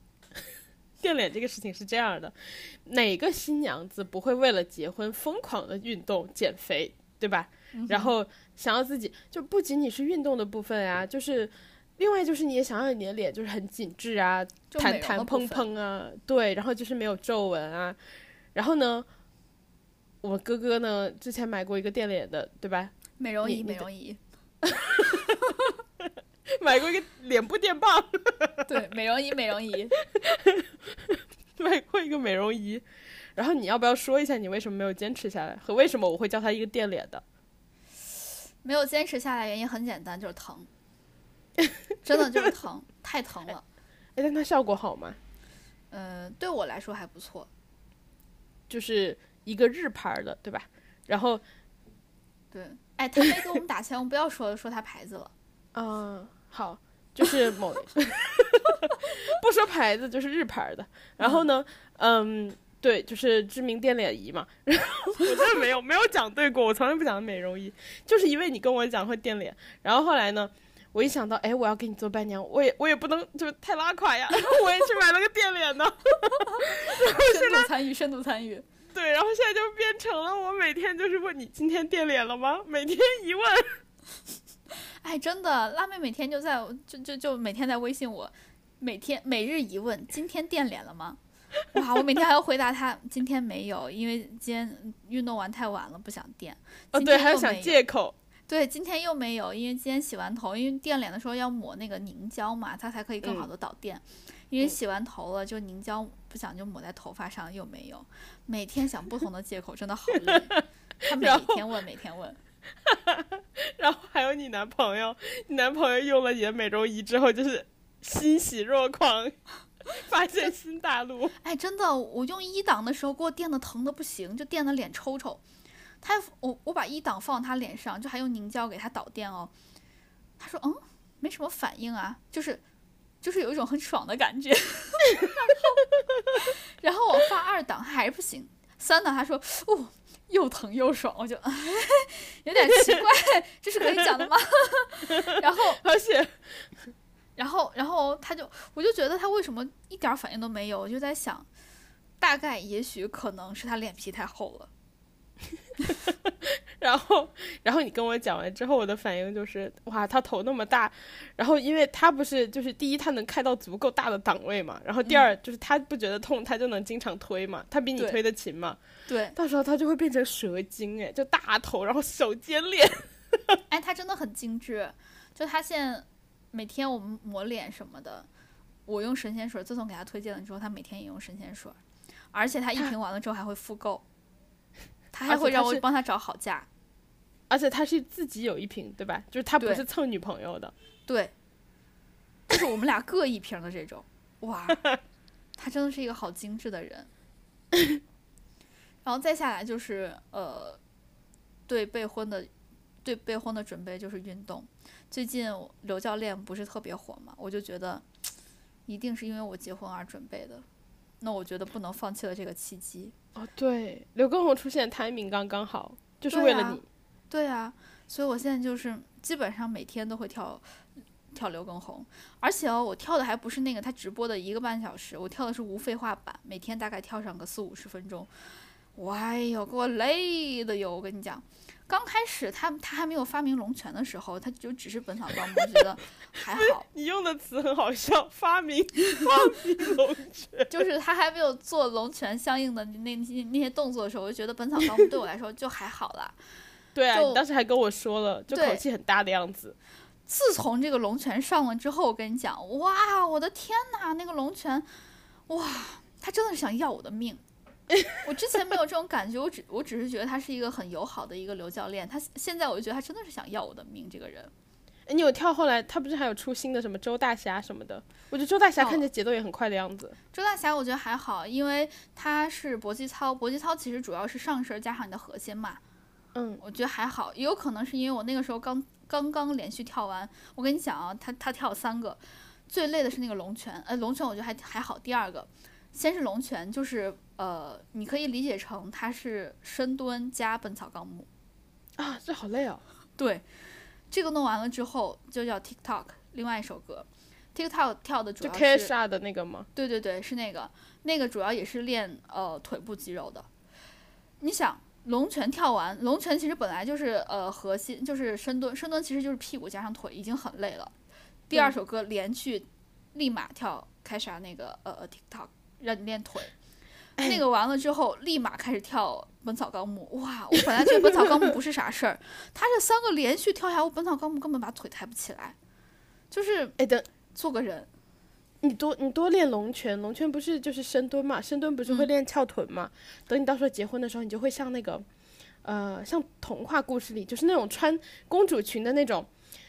变脸这个事情是这样的，哪个新娘子不会为了结婚疯狂的运动减肥，对吧？然后想要自己就不仅仅是运动的部分啊，就是另外就是你也想要你的脸就是很紧致啊，弹弹蓬的部分蓬啊，对，然后就是没有皱纹啊。然后呢，我哥哥呢之前买过一个电脸的，对吧？美容仪，美容仪，买过一个脸部电棒，对，美容仪，美容仪。买过一个美容仪。然后你要不要说一下你为什么没有坚持下来，和为什么我会叫他一个电脸的？没有坚持下来，原因很简单，就是疼，真的就是疼，太疼了。哎，但它效果好吗？嗯、对我来说还不错。就是一个日牌的，对吧？然后，对，哎，他没给我们打钱，我们不要说说他牌子了。嗯，好，就是某 不说牌子，就是日牌的。然后呢，嗯，对，就是知名电脸仪嘛。然后我真的没有没有讲对过，我从来不讲美容仪，就是因为你跟我讲会电脸。然后后来呢，我一想到，哎，我要给你做伴娘，我也我也不能就是太拉垮呀，然后我也去买了个电脸的。深度参与，深度参与。对，然后现在就变成了我每天就是问你今天垫脸了吗？每天一问。哎，真的，辣妹每天就在就就就每天在微信我，每天每日一问，今天垫脸了吗？哇，我每天还要回答他，今天没有，因为今天运动完太晚了，不想垫。哦，对，还要想借口。对，今天又没有，因为今天洗完头，因为垫脸的时候要抹那个凝胶嘛，它才可以更好嗯的导电。因为嗯洗完头了，就凝胶不想就抹在头发上，又没有。每天想不同的借口，真的好累。他每天问，每天问。然后还有你男朋友，你男朋友用了你的美容仪之后，就是欣喜若狂，发现新大陆。哎，真的，我用一档的时候给我电的疼的不行，就电的脸抽抽。他我我把一档放他脸上，就还用凝胶给他导电哦。他说嗯，没什么反应啊，就是就是有一种很爽的感觉。然 后然后我发二档还不行，三档他说哦又疼又爽，我就 有点奇怪，这是可以讲的吗？然后而且，然后，然后他就，我就觉得他为什么一点反应都没有？我就在想，大概也许可能是他脸皮太厚了。然后，然后你跟我讲完之后，我的反应就是，哇，他头那么大，然后因为他不是就是第一，他能开到足够大的档位嘛，然后第二、就是他不觉得痛，他就能经常推嘛，他比你推得勤嘛，对，到时候他就会变成蛇精，哎，就大头，然后手尖脸。哎，他真的很精致。就他现在每天我们抹脸什么的，我用神仙水，自从给他推荐了之后，他每天也用神仙水，而且他一瓶完了之后还会复购，他还会让我帮他找好价。而且他是自己有一瓶，对吧？就是他不是蹭女朋友的。对，就是我们俩各一瓶的这种，哇，他真的是一个好精致的人。然后再下来就是呃，对备婚的，对备婚的准备就是运动。最近刘教练不是特别火嘛，我就觉得一定是因为我结婚而准备的。那我觉得不能放弃了这个契机。哦，对，刘畊宏出现 timing 刚刚好，就是为了你。对啊，所以我现在就是基本上每天都会跳跳刘畊宏，而且哦，我跳的还不是那个他直播的一个半小时，我跳的是无废话版，每天大概跳上个四五十分钟。我哎呦，给我累的哟！我跟你讲，刚开始他他还没有发明龙泉的时候，他就只是《本草纲目》，我觉得还好，你用的词很好笑，发明 发明龙泉。就是他还没有做龙泉相应的那那些那些动作的时候，我就觉得《本草纲目》对我来说就还好啦。对啊，就你当时还跟我说了，就口气很大的样子。自从这个龙泉上了之后，我跟你讲，哇，我的天呐，那个龙泉，哇，他真的是想要我的命。我之前没有这种感觉，我只我只是觉得他是一个很友好的一个刘教练，他现在我就觉得他真的是想要我的命，这个人。哎，你有跳后来，他不是还有出新的什么周大侠什么的？我觉得周大侠哦看起来节奏也很快的样子。周大侠我觉得还好，因为他是搏击操，搏击操其实主要是上身加上你的核心嘛，嗯，我觉得还好，也有可能是因为我那个时候刚刚刚连续跳完。我跟你讲啊，他他跳了三个，最累的是那个龙泉，呃，龙泉我觉得还还好。第二个，先是龙泉，就是呃，你可以理解成它是深蹲加本草纲目。啊，这好累哦。对，这个弄完了之后就叫 TikTok，另外一首歌。TikTok 跳的主就要 K 是 S R 的那个吗？对对对，是那个，那个主要也是练呃腿部肌肉的。你想，龙泉跳完，龙泉其实本来就是呃核心，就是深蹲，深蹲其实就是屁股加上腿，已经很累了。第二首歌连续立马跳开啥那个呃呃 TikTok 让你练腿，那个完了之后立马开始跳《本草纲目》。哇，我本来觉得《本草纲目》不是啥事儿，他这三个连续跳下来，我《本草纲目》根本把腿抬不起来，就是哎，等做个人。你多你多练龙拳，龙拳不是就是深蹲嘛？深蹲不是会嗯练翘臀嘛？等你到时候结婚的时候，你就会像那个，呃，像童话故事里，就是那种穿公主裙的那种，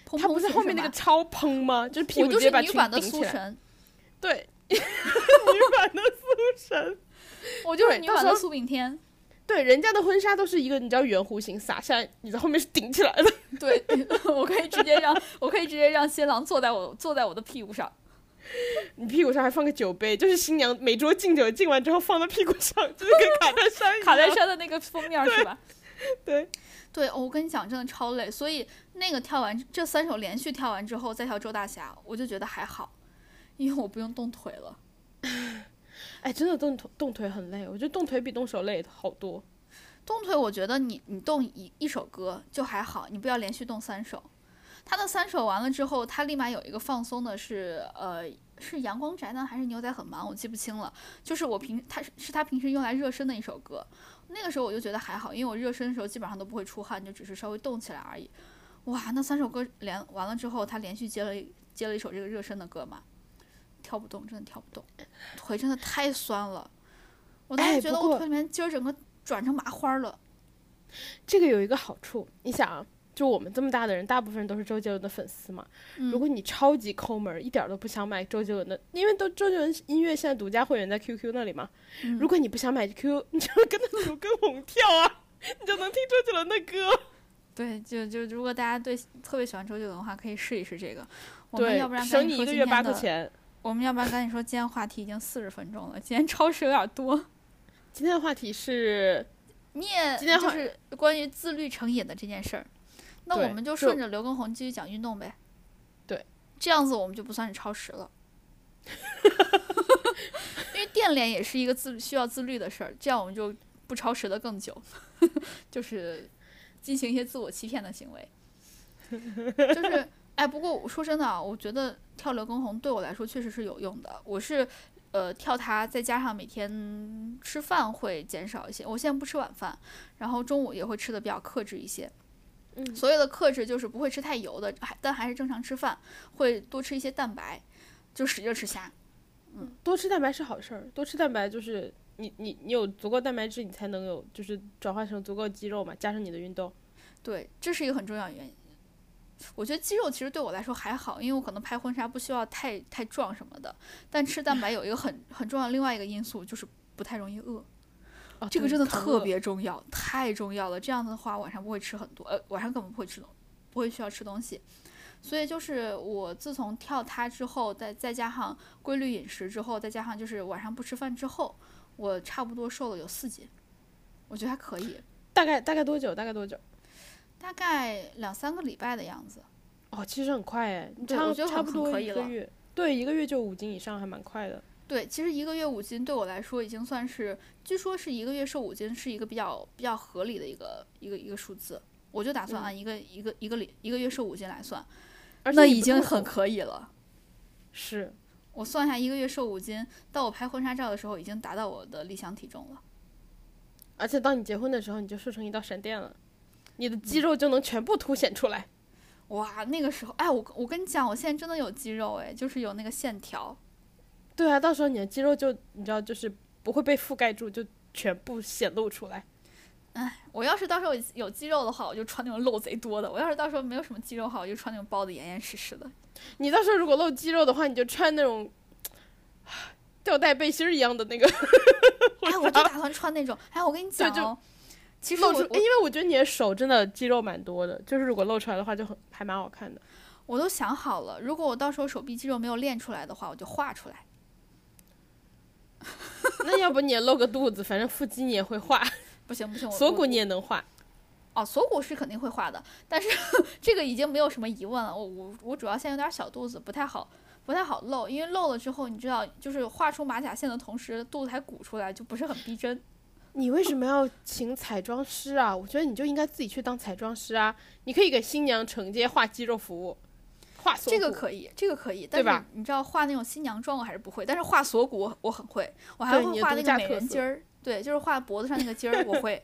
砰她不是后面那个超蓬吗？就是屁股直接把裙顶起来。对，女版的苏神。我就是女版的苏炳添。对，人家的婚纱都是一个你知道圆弧形撒下来，你在后面是顶起来的。对，我可以直接让我可以直接让新郎坐在我坐在我的屁股上。你屁股上还放个酒杯，就是新娘每桌敬酒敬完之后放在屁股上，就是跟卡戴珊。卡戴珊的那个封面是吧？对对，哦我跟你讲，真的超累。所以那个跳完这三首连续跳完之后，再跳周大侠，我就觉得还好，因为我不用动腿了。哎，真的动腿动腿很累，我觉得动腿比动手累好多。动腿，我觉得你你动一一首歌就还好，你不要连续动三首。他的三首完了之后，他立马有一个放松的是，呃，是阳光宅男还是牛仔很忙，我记不清了。就是我平他是是他平时用来热身的一首歌，那个时候我就觉得还好，因为我热身的时候基本上都不会出汗，就只是稍微动起来而已。哇，那三首歌连完了之后，他连续接了接了一首这个热身的歌嘛，跳不动，真的跳不动，腿真的太酸了。我当时觉得我腿里面筋儿整个转成麻花了。这个有一个好处，你想啊，就我们这么大的人，大部分人都是周杰伦的粉丝嘛。嗯如果你超级抠门，一点都不想买周杰伦的，因为都周杰伦音乐现在独家会员在 QQ 那里嘛。嗯如果你不想买 QQ，你就跟着主跟红跳啊，你就能听周杰伦的歌。对，就就如果大家对特别喜欢周杰伦的话，可以试一试这个。我们对要不然，省你一个月八。块钱。我们要不然赶紧说，今天话题已经四十分钟了，今天超时有点多。今天的话题是，念今天就是关于自律成瘾的这件事儿，那我们就就顺着刘畊宏继续讲运动呗。对，这样子我们就不算是超时了。因为电联也是一个自需要自律的事儿，这样我们就不超时的更久，就是进行一些自我欺骗的行为。就是，哎，不过我说真的啊，我觉得跳刘畊宏对我来说确实是有用的。我是呃跳它，再加上每天吃饭会减少一些。我现在不吃晚饭，然后中午也会吃的比较克制一些。嗯所有的克制就是不会吃太油的，还但还是正常吃饭，会多吃一些蛋白，就使劲吃虾。嗯多吃蛋白是好事儿，多吃蛋白就是你你你有足够蛋白质，你才能有就是转化成足够肌肉嘛，加上你的运动。对，这是一个很重要的原因。我觉得肌肉其实对我来说还好，因为我可能拍婚纱不需要太太壮什么的。但吃蛋白有一个很很重要的另外一个因素，就是不太容易饿。哦这个真的特别重要，太重要了。这样子的话，晚上不会吃很多，呃，晚上根本不会吃东，不会需要吃东西。所以就是我自从跳它之后，再再加上规律饮食之后，再加上就是晚上不吃饭之后，我差不多瘦了有四斤，我觉得还可以，大概大概多久？大概多久？大概两三个礼拜的样子。哦，其实很快哎，差对我觉得很差不多很可以了一个月，对，一个月就五斤以上，还蛮快的。对，其实一个月五斤对我来说已经算是，据说是一个月瘦五斤是一个比较比较合理的一个一个一个数字，我就打算嗯按一个、一个一个里一个月瘦五斤来算，那已经很可以了。是，我算下，一个月瘦五斤，到我拍婚纱照的时候已经达到我的理想体重了。而且当你结婚的时候，你就瘦成一道闪电了，你的嗯肌肉就能全部凸显出来。哇，那个时候，哎，我我跟你讲，我现在真的有肌肉，哎，就是有那个线条。对啊，到时候你的肌肉就你知道，就是不会被覆盖住，就全部显露出来。哎我要是到时候有有肌肉的话，我就穿那种露贼多的；我要是到时候没有什么肌肉的话，我就穿那种包的严严实实的。你到时候如果露肌肉的话，你就穿那种吊带背心儿一样的那个 哎，我就打算穿那种。哎，我跟你讲就哦，其实我我因为我觉得你的手真的肌肉蛮多的，就是如果露出来的话，就很还蛮好看的。我都想好了，如果我到时候手臂肌肉没有练出来的话，我就画出来。那要不你也露个肚子，反正腹肌你也会画，不行不行，我锁骨你也能画。哦，锁骨是肯定会画的，但是 这个已经没有什么疑问了。我我我主要现在有点小肚子，不太好不太好露，因为露了之后，你知道，就是画出马甲线的同时，肚子还鼓出来，就不是很逼真。你为什么要请彩妆师啊？我觉得你就应该自己去当彩妆师啊！你可以给新娘承接画肌肉服务，画锁骨这个可以，这个可以，但是对吧你知道画那种新娘妆我还是不会，但是画锁骨我我很会，我还会画那个美人尖儿，对，就是画脖子上那个尖儿我会，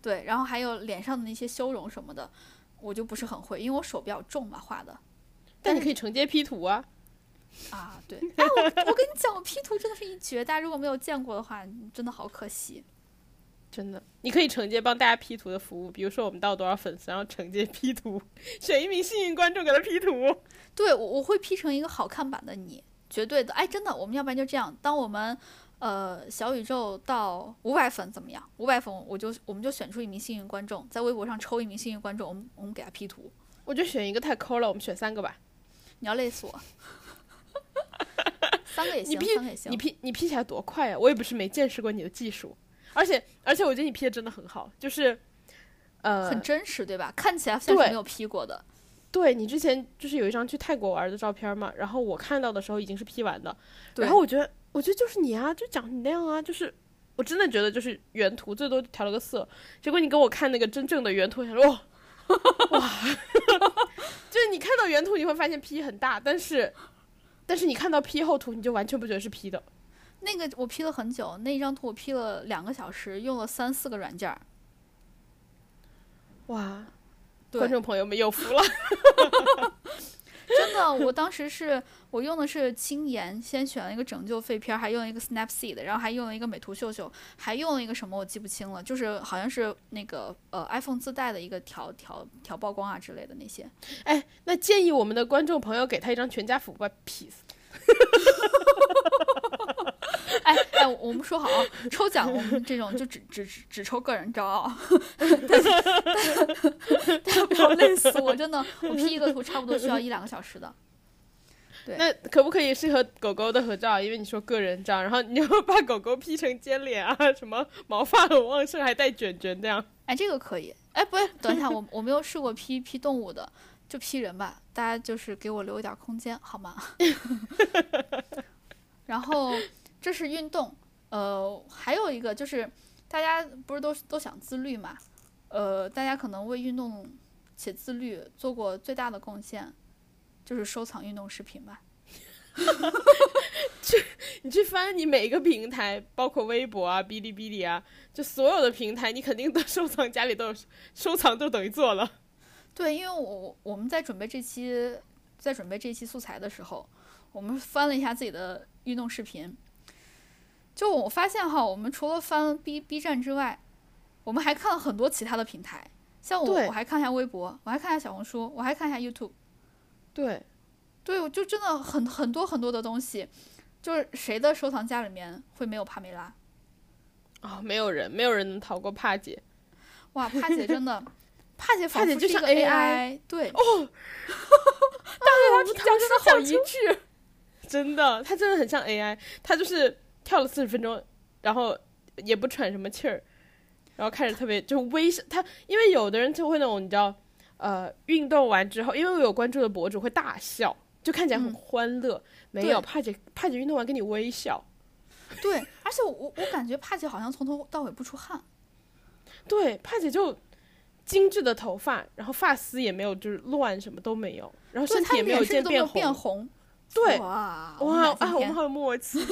对，然后还有脸上的那些修容什么的，我就不是很会，因为我手比较重嘛画的但你可以承接 P 图啊。啊，对，哎，我我跟你讲，我 P 图真的是一绝，大家如果没有见过的话，真的好可惜。真的，你可以承接帮大家 P 图的服务，比如说我们到多少粉丝，然后承接 P 图，选一名幸运观众给他 P 图。对，我我会 P 成一个好看版的你，绝对的。哎，真的，我们要不然就这样，当我们呃小宇宙到五百粉怎么样？五百粉我就我们就选出一名幸运观众，在微博上抽一名幸运观众，我们我们给他 P 图。我觉得选一个太抠了，我们选三个吧。你要累死我，三个也行，你 P 三个也行你。P 你 P 起来多快啊！我也不是没见识过你的技术，而且而且我觉得你 P 的真的很好，就是呃，很真实，对吧？看起来像是没有 P 过的。对你之前就是有一张去泰国玩的照片嘛，然后我看到的时候已经是 P 完的，然后我觉得我觉得就是你啊，就长你那样啊，就是我真的觉得就是原图最多调了个色，结果你给我看那个真正的原图，我想说哇哇，就是你看到原图你会发现 P 很大，但是但是你看到 P 后图你就完全不觉得是 P 的，那个我 P 了很久，那一张图我 P 了两个小时，用了三四个软件儿。哇，观众朋友们有福了，真的，我当时是我用的是轻颜，先选了一个拯救废片儿，还用了一个 Snapseed，然后还用了一个美图秀秀，还用了一个什么我记不清了，就是好像是那个呃 iPhone 自带的一个调调调曝光啊之类的那些。哎，那建议我们的观众朋友给他一张全家福吧，P。哎哎，我们说好啊抽奖，我们这种就只只只只抽个人照啊，大家不要累死我，真的，我 P 一个图差不多需要一两个小时的。对那可不可以是和狗狗的合照？因为你说个人照，然后你要把狗狗 P 成尖脸啊，什么毛发很旺盛，还带卷卷这样。哎，这个可以。哎，不对，等一下，我我没有试过 P P 动物的，就 P 人吧。大家就是给我留一点空间，好吗？然后这是运动，呃，还有一个就是大家不是都都想自律嘛？呃，大家可能为运动且自律做过最大的贡献，就是收藏运动视频吧。去你去翻你每一个平台，包括微博啊、哔哩哔哩啊，就所有的平台，你肯定都 收藏，家里都有收藏，就等于做了。对，因为我我们在准备这期在准备这期素材的时候，我们翻了一下自己的运动视频，就我发现哈，我们除了翻 B B 站之外，我们还看了很多其他的平台，像我我还看一下微博，我还看一下小红书，我还看一下 YouTube，对，对，我就真的很很多很多的东西，就是谁的收藏夹里面会没有帕梅拉？啊、没有人，没有人能逃过帕姐。哇，帕姐真的，帕姐帕姐就像 AI 对，哦，但是讲真的好一致。真的，她真的很像 AI，她就是跳了四十分钟，然后也不喘什么气儿，然后开始特别就微笑。他因为有的人就会那种你知道，呃，运动完之后，因为我有关注的博主会大笑，就看起来很嗯欢乐。没有帕姐，帕姐运动完跟你微笑，对，而且我我我感觉帕姐好像从头到尾不出汗。对，帕姐就精致的头发，然后发丝也没有就是乱，什么都没有，然后身体也没有见变红。变红。对哇哇啊，我我们好有默契。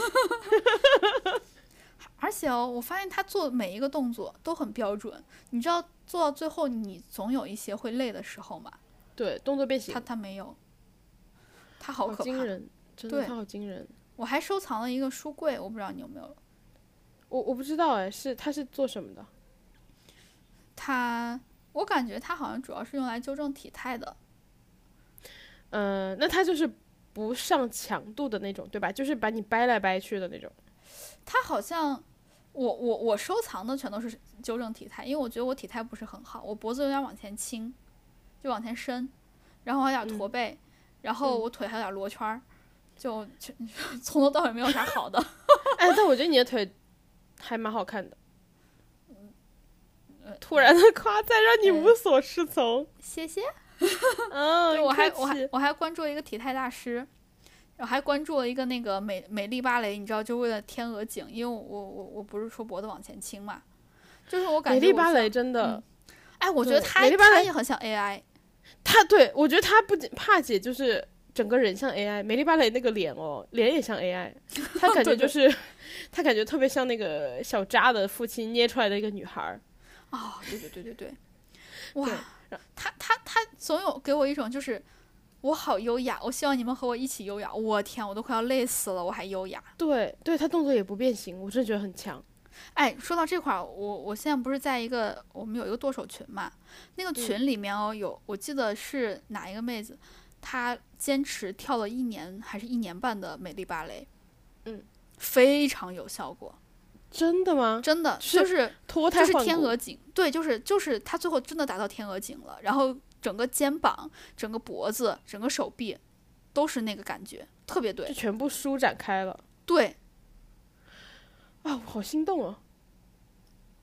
而且哦，我发现他做每一个动作都很标准。你知道做到最后，你总有一些会累的时候嘛？对，动作变形他他没有，他好好可怕。惊人，真的对他好惊人。我还收藏了一个书柜，我不知道你有没有。我我不知道哎，是他是做什么的？他，我感觉他好像主要是用来纠正体态的。嗯，那他就是不上强度的那种，对吧？就是把你掰来掰去的那种。它好像，我我我收藏的全都是纠正体态，因为我觉得我体态不是很好，我脖子有点往前倾，就往前伸，然后还有点驼背，然后嗯我腿还有点罗圈儿，就就从头到尾没有啥好的。哎，但我觉得你的腿还蛮好看的。呃突然的夸赞让你呃无所适从。谢谢。嗯，对我还我还我还关注了一个体态大师，我还关注了一个那个美美丽芭蕾，你知道，就为了天鹅颈，因为我我我我不是说脖子往前倾嘛，就是我感觉我像丽芭蕾，真的，哎，我觉得对她她也很像 AI，她对我觉得她不仅帕姐就是整个人像 AI，美丽芭蕾那个脸哦，脸也像 AI，她感觉就是，她感觉特别像那个小扎的父亲捏出来的一个女孩儿。哦、对对对对对，哇对，他他他总有给我一种就是我好优雅，我希望你们和我一起优雅。我天，我都快要累死了，我还优雅。对，对他动作也不变形，我真的觉得很强。哎，说到这块儿，我我现在不是在一个我们有一个剁手群嘛，那个群里面哦有，我记得是哪一个妹子，她坚持跳了一年还是一年半的美丽芭蕾，嗯，非常有效果，真的吗？真的是就是脱胎就是天鹅颈，对，就是就是他最后真的达到天鹅颈了，然后整个肩膀、整个脖子、整个手臂都是那个感觉，特别对就，全部舒展开了对，啊！我好心动啊！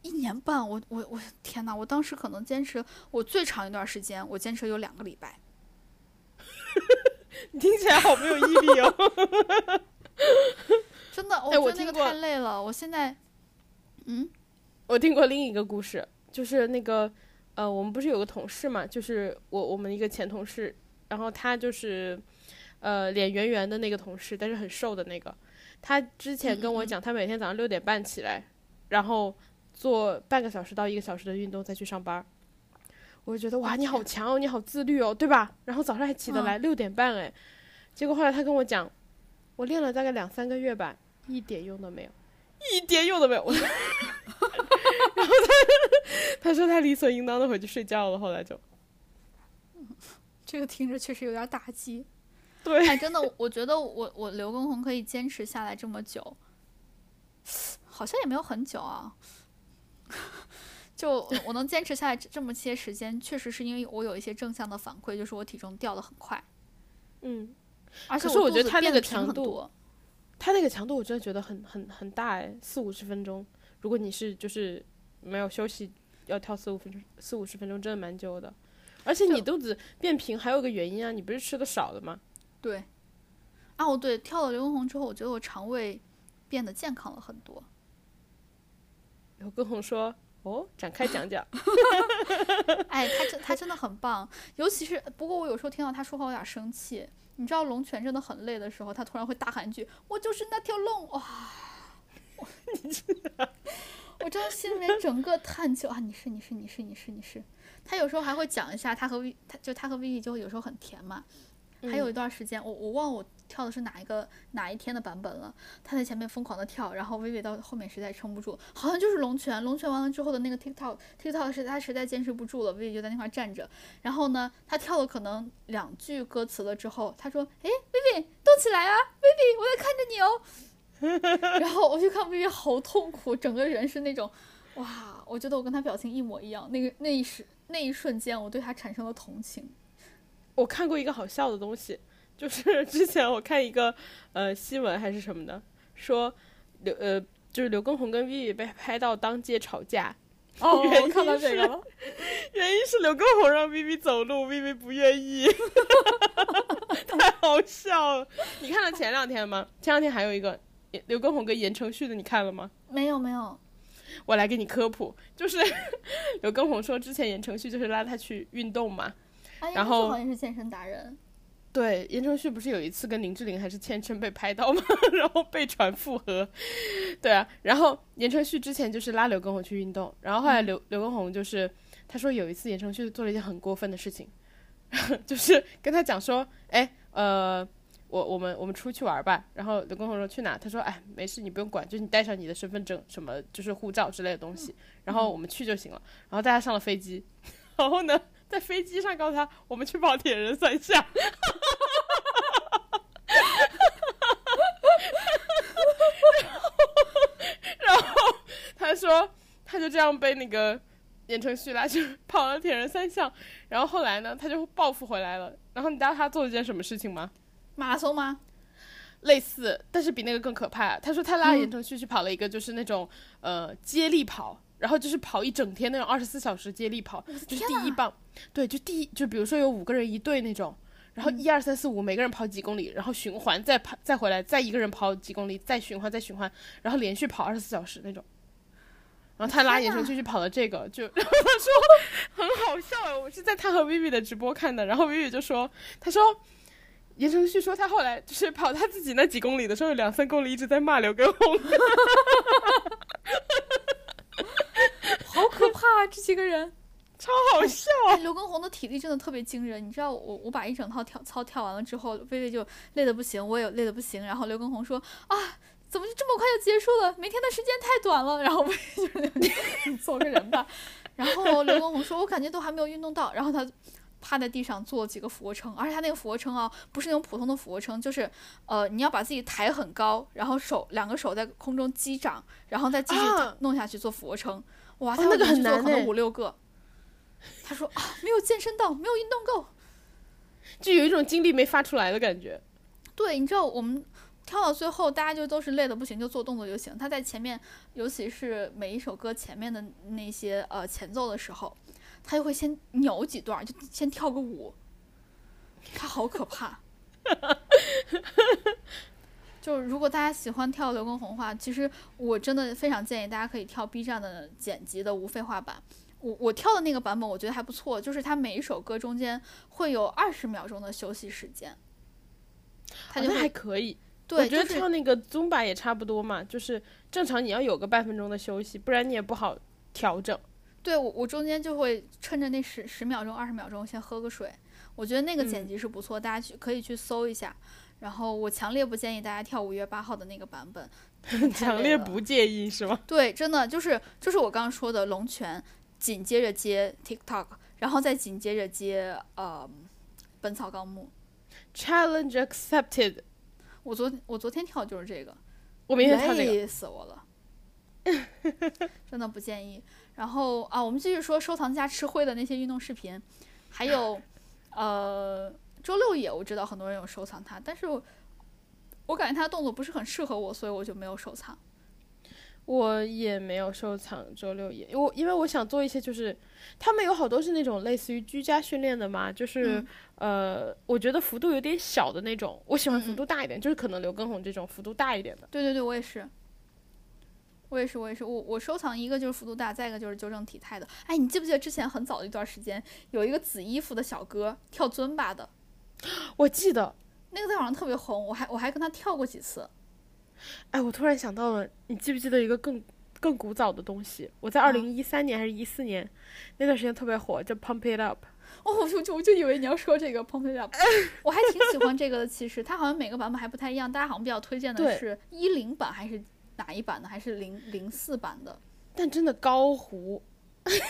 一年半，我我我天呐，我当时可能坚持我最长一段时间，我坚持有两个礼拜。你听起来好没有毅力哦。真的，我哎我觉得那个听过太累了。我现在，嗯，我听过另一个故事，就是那个呃，我们不是有个同事嘛，就是我我们一个前同事，然后他就是呃脸圆圆的那个同事，但是很瘦的那个，他之前跟我讲，他每天早上六点半起来，然后做半个小时到一个小时的运动再去上班。我就觉得哇，你好强哦，你好自律哦，对吧？然后早上还起得来，六点半哎。结果后来他跟我讲，我练了大概两三个月吧，一点用都没有，一点用都没有。我 然后他 他说他理所应当的回去睡觉了，后来就这个听着确实有点打击。对哎，真的，我我觉得我我刘畊宏可以坚持下来这么久，好像也没有很久啊。就我能坚持下来这这么些时间，确实是因为我有一些正向的反馈，就是我体重掉的很快，嗯，而且可是我肚子觉得他那个变得平强度他那个强度我真的觉得很很很大哎，四五十分钟，如果你是就是没有休息，要跳四五分钟四五十分钟，真的蛮久的。而且你肚子变平还有个原因啊，你不是吃的少了吗？对。啊，我对，跳了刘畊宏之后，我觉得我肠胃变得健康了很多。刘畊宏说：“哦，展开讲讲。哎，他真他真的很棒，尤其是不过我有时候听到他说话有点生气。你知道龙泉真的很累的时候，他突然会大喊一句：“我就是那条龙！”哇，我 我真的心里面整个叹气啊！你是你是你是你是你是。他有时候还会讲一下他和 V，他就他和 Vivi 就有时候很甜嘛。还有一段时间，我我忘了我跳的是哪一个哪一天的版本了。他在前面疯狂的跳，然后薇薇到后面实在撑不住，好像就是龙泉。龙泉完了之后的那个 TikTok TikTok 是他实在坚持不住了，薇薇就在那块站着。然后呢，他跳了可能两句歌词了之后，他说：“哎，薇薇动起来啊，薇薇，我在看着你哦。”然后我就看薇薇好痛苦，整个人是那种，哇，我觉得我跟他表情一模一样。那个那一时那一瞬间，我对他产生了同情。我看过一个好笑的东西，就是之前我看一个呃新闻还是什么的，说刘呃就是刘畊宏跟 Vivi 被拍到当街吵架，哦原我看到这个了。原因是刘畊宏让 Vivi 走路，Vivi 不愿意，太好笑了。你看了前两天吗？前两天还有一个刘畊宏跟言承旭的，你看了吗？没有没有，我来给你科普，就是 刘畊宏说之前言承旭就是拉他去运动嘛，哎，然后好像是健身达人。对，言承旭不是有一次跟林志玲还是千琛被拍到吗？然后被传复合，对啊。然后言承旭之前就是拉刘畊宏去运动，然后后来刘、刘畊宏就是他说有一次言承旭做了一件很过分的事情，就是跟他讲说，哎，呃，我我们我们出去玩吧。然后刘畊宏说去哪？他说，哎，没事，你不用管，就是你带上你的身份证什么，就是护照之类的东西，然后我们去就行了。然后大家上了飞机，然后呢，在飞机上告诉他，我们去跑铁人三项。然后他说，他就这样被那个言承旭拉去跑了铁人三项，然后后来呢，他就报复回来了。然后你知道他做了件什么事情吗？马拉松吗？类似，但是比那个更可怕。他说他拉言承旭去跑了一个，就是那种、呃接力跑，然后就是跑一整天那种二十四小时接力跑，就是第一棒，对，就第一，就比如说有五个人一队那种，然后一二三四五每个人跑几公里，然后循环再跑再回来，再一个人跑几公里，再循环再循环，然后连续跑二十四小时那种。然后他拉言承旭去跑了这个，就 然后他说 很好笑哎，我是在他和 Vivi 的直播看的，然后 Vivi 就说，他说言承旭说他后来就是跑他自己那几公里的时候，有两三公里一直在骂刘畊宏。好可怕啊！这几个人，超好笑。哎，刘畊宏的体力真的特别惊人。你知道，我我把一整套跳操跳完了之后，薇薇就累得不行，我也累得不行。然后刘畊宏说：“啊，怎么就这么快就结束了？每天的时间太短了。”然后薇薇就 是做个人吧。然后刘畊宏说：“我感觉都还没有运动到。”然后他趴在地上做几个俯卧撑，而且他那个俯卧撑啊，不是那种普通的俯卧撑，就是呃，你要把自己抬很高，然后手两个手在空中击掌，然后再继续啊弄下去做俯卧撑。哇，哦他那个很难哎可能五六个。他说啊，没有健身到，没有运动够。就有一种精力没发出来的感觉。对，你知道我们跳到最后，大家就都是累的不行，就做动作就行。他在前面，尤其是每一首歌前面的那些呃前奏的时候，他就会先扭几段，就先跳个舞。他好可怕。就如果大家喜欢跳刘畊宏的话，其实我真的非常建议大家可以跳 B 站的剪辑的无废话版。我我跳的那个版本我觉得还不错，就是它每一首歌中间会有二十秒钟的休息时间，它哦那就会、还可以。对，我觉得跳那个 Zumba 也差不多嘛，就是正常你要有个半分钟的休息，不然你也不好调整。对我我中间就会趁着那十十秒钟二十秒钟先喝个水，我觉得那个剪嗯辑是不错，大家去可以去搜一下。然后我强烈不建议大家跳五月八号的那个版本，强烈不建议是吗？对，真的就是就是我刚刚说的龙泉，紧接着接 TikTok，然后再紧接着接呃《本草纲目》。Challenge accepted。我昨我昨天跳就是这个，我明天跳这个。累死我了，真的不建议。然后啊，我们继续说收藏家吃灰的那些运动视频，还有 呃周六野，我知道很多人有收藏它，但是我我感觉他的动作不是很适合我，所以我就没有收藏。我也没有收藏周六野，我因为我想做一些，就是他们有好多是那种类似于居家训练的嘛，就是、嗯呃，我觉得幅度有点小的那种，我喜欢幅度大一点，就是可能刘畊宏这种幅度大一点的。对对对，我也是，我也是，我也是，我我收藏一个就是幅度大，再一个就是纠正体态的。哎，你记不记得之前很早的一段时间，有一个紫衣服的小哥跳尊巴的，我记得，那个在网上特别红，我还我还跟他跳过几次。哎，我突然想到了，你记不记得一个更更古早的东西？我在二零一三年还是一四年、那段时间特别火，叫 Pump It Up。哦，我就我就以为你要说这个 Pump It Up，我还挺喜欢这个的。其实它好像每个版本还不太一样，大家好像比较推荐的是一零版还是哪一版的？还是零零四版的？但真的高糊，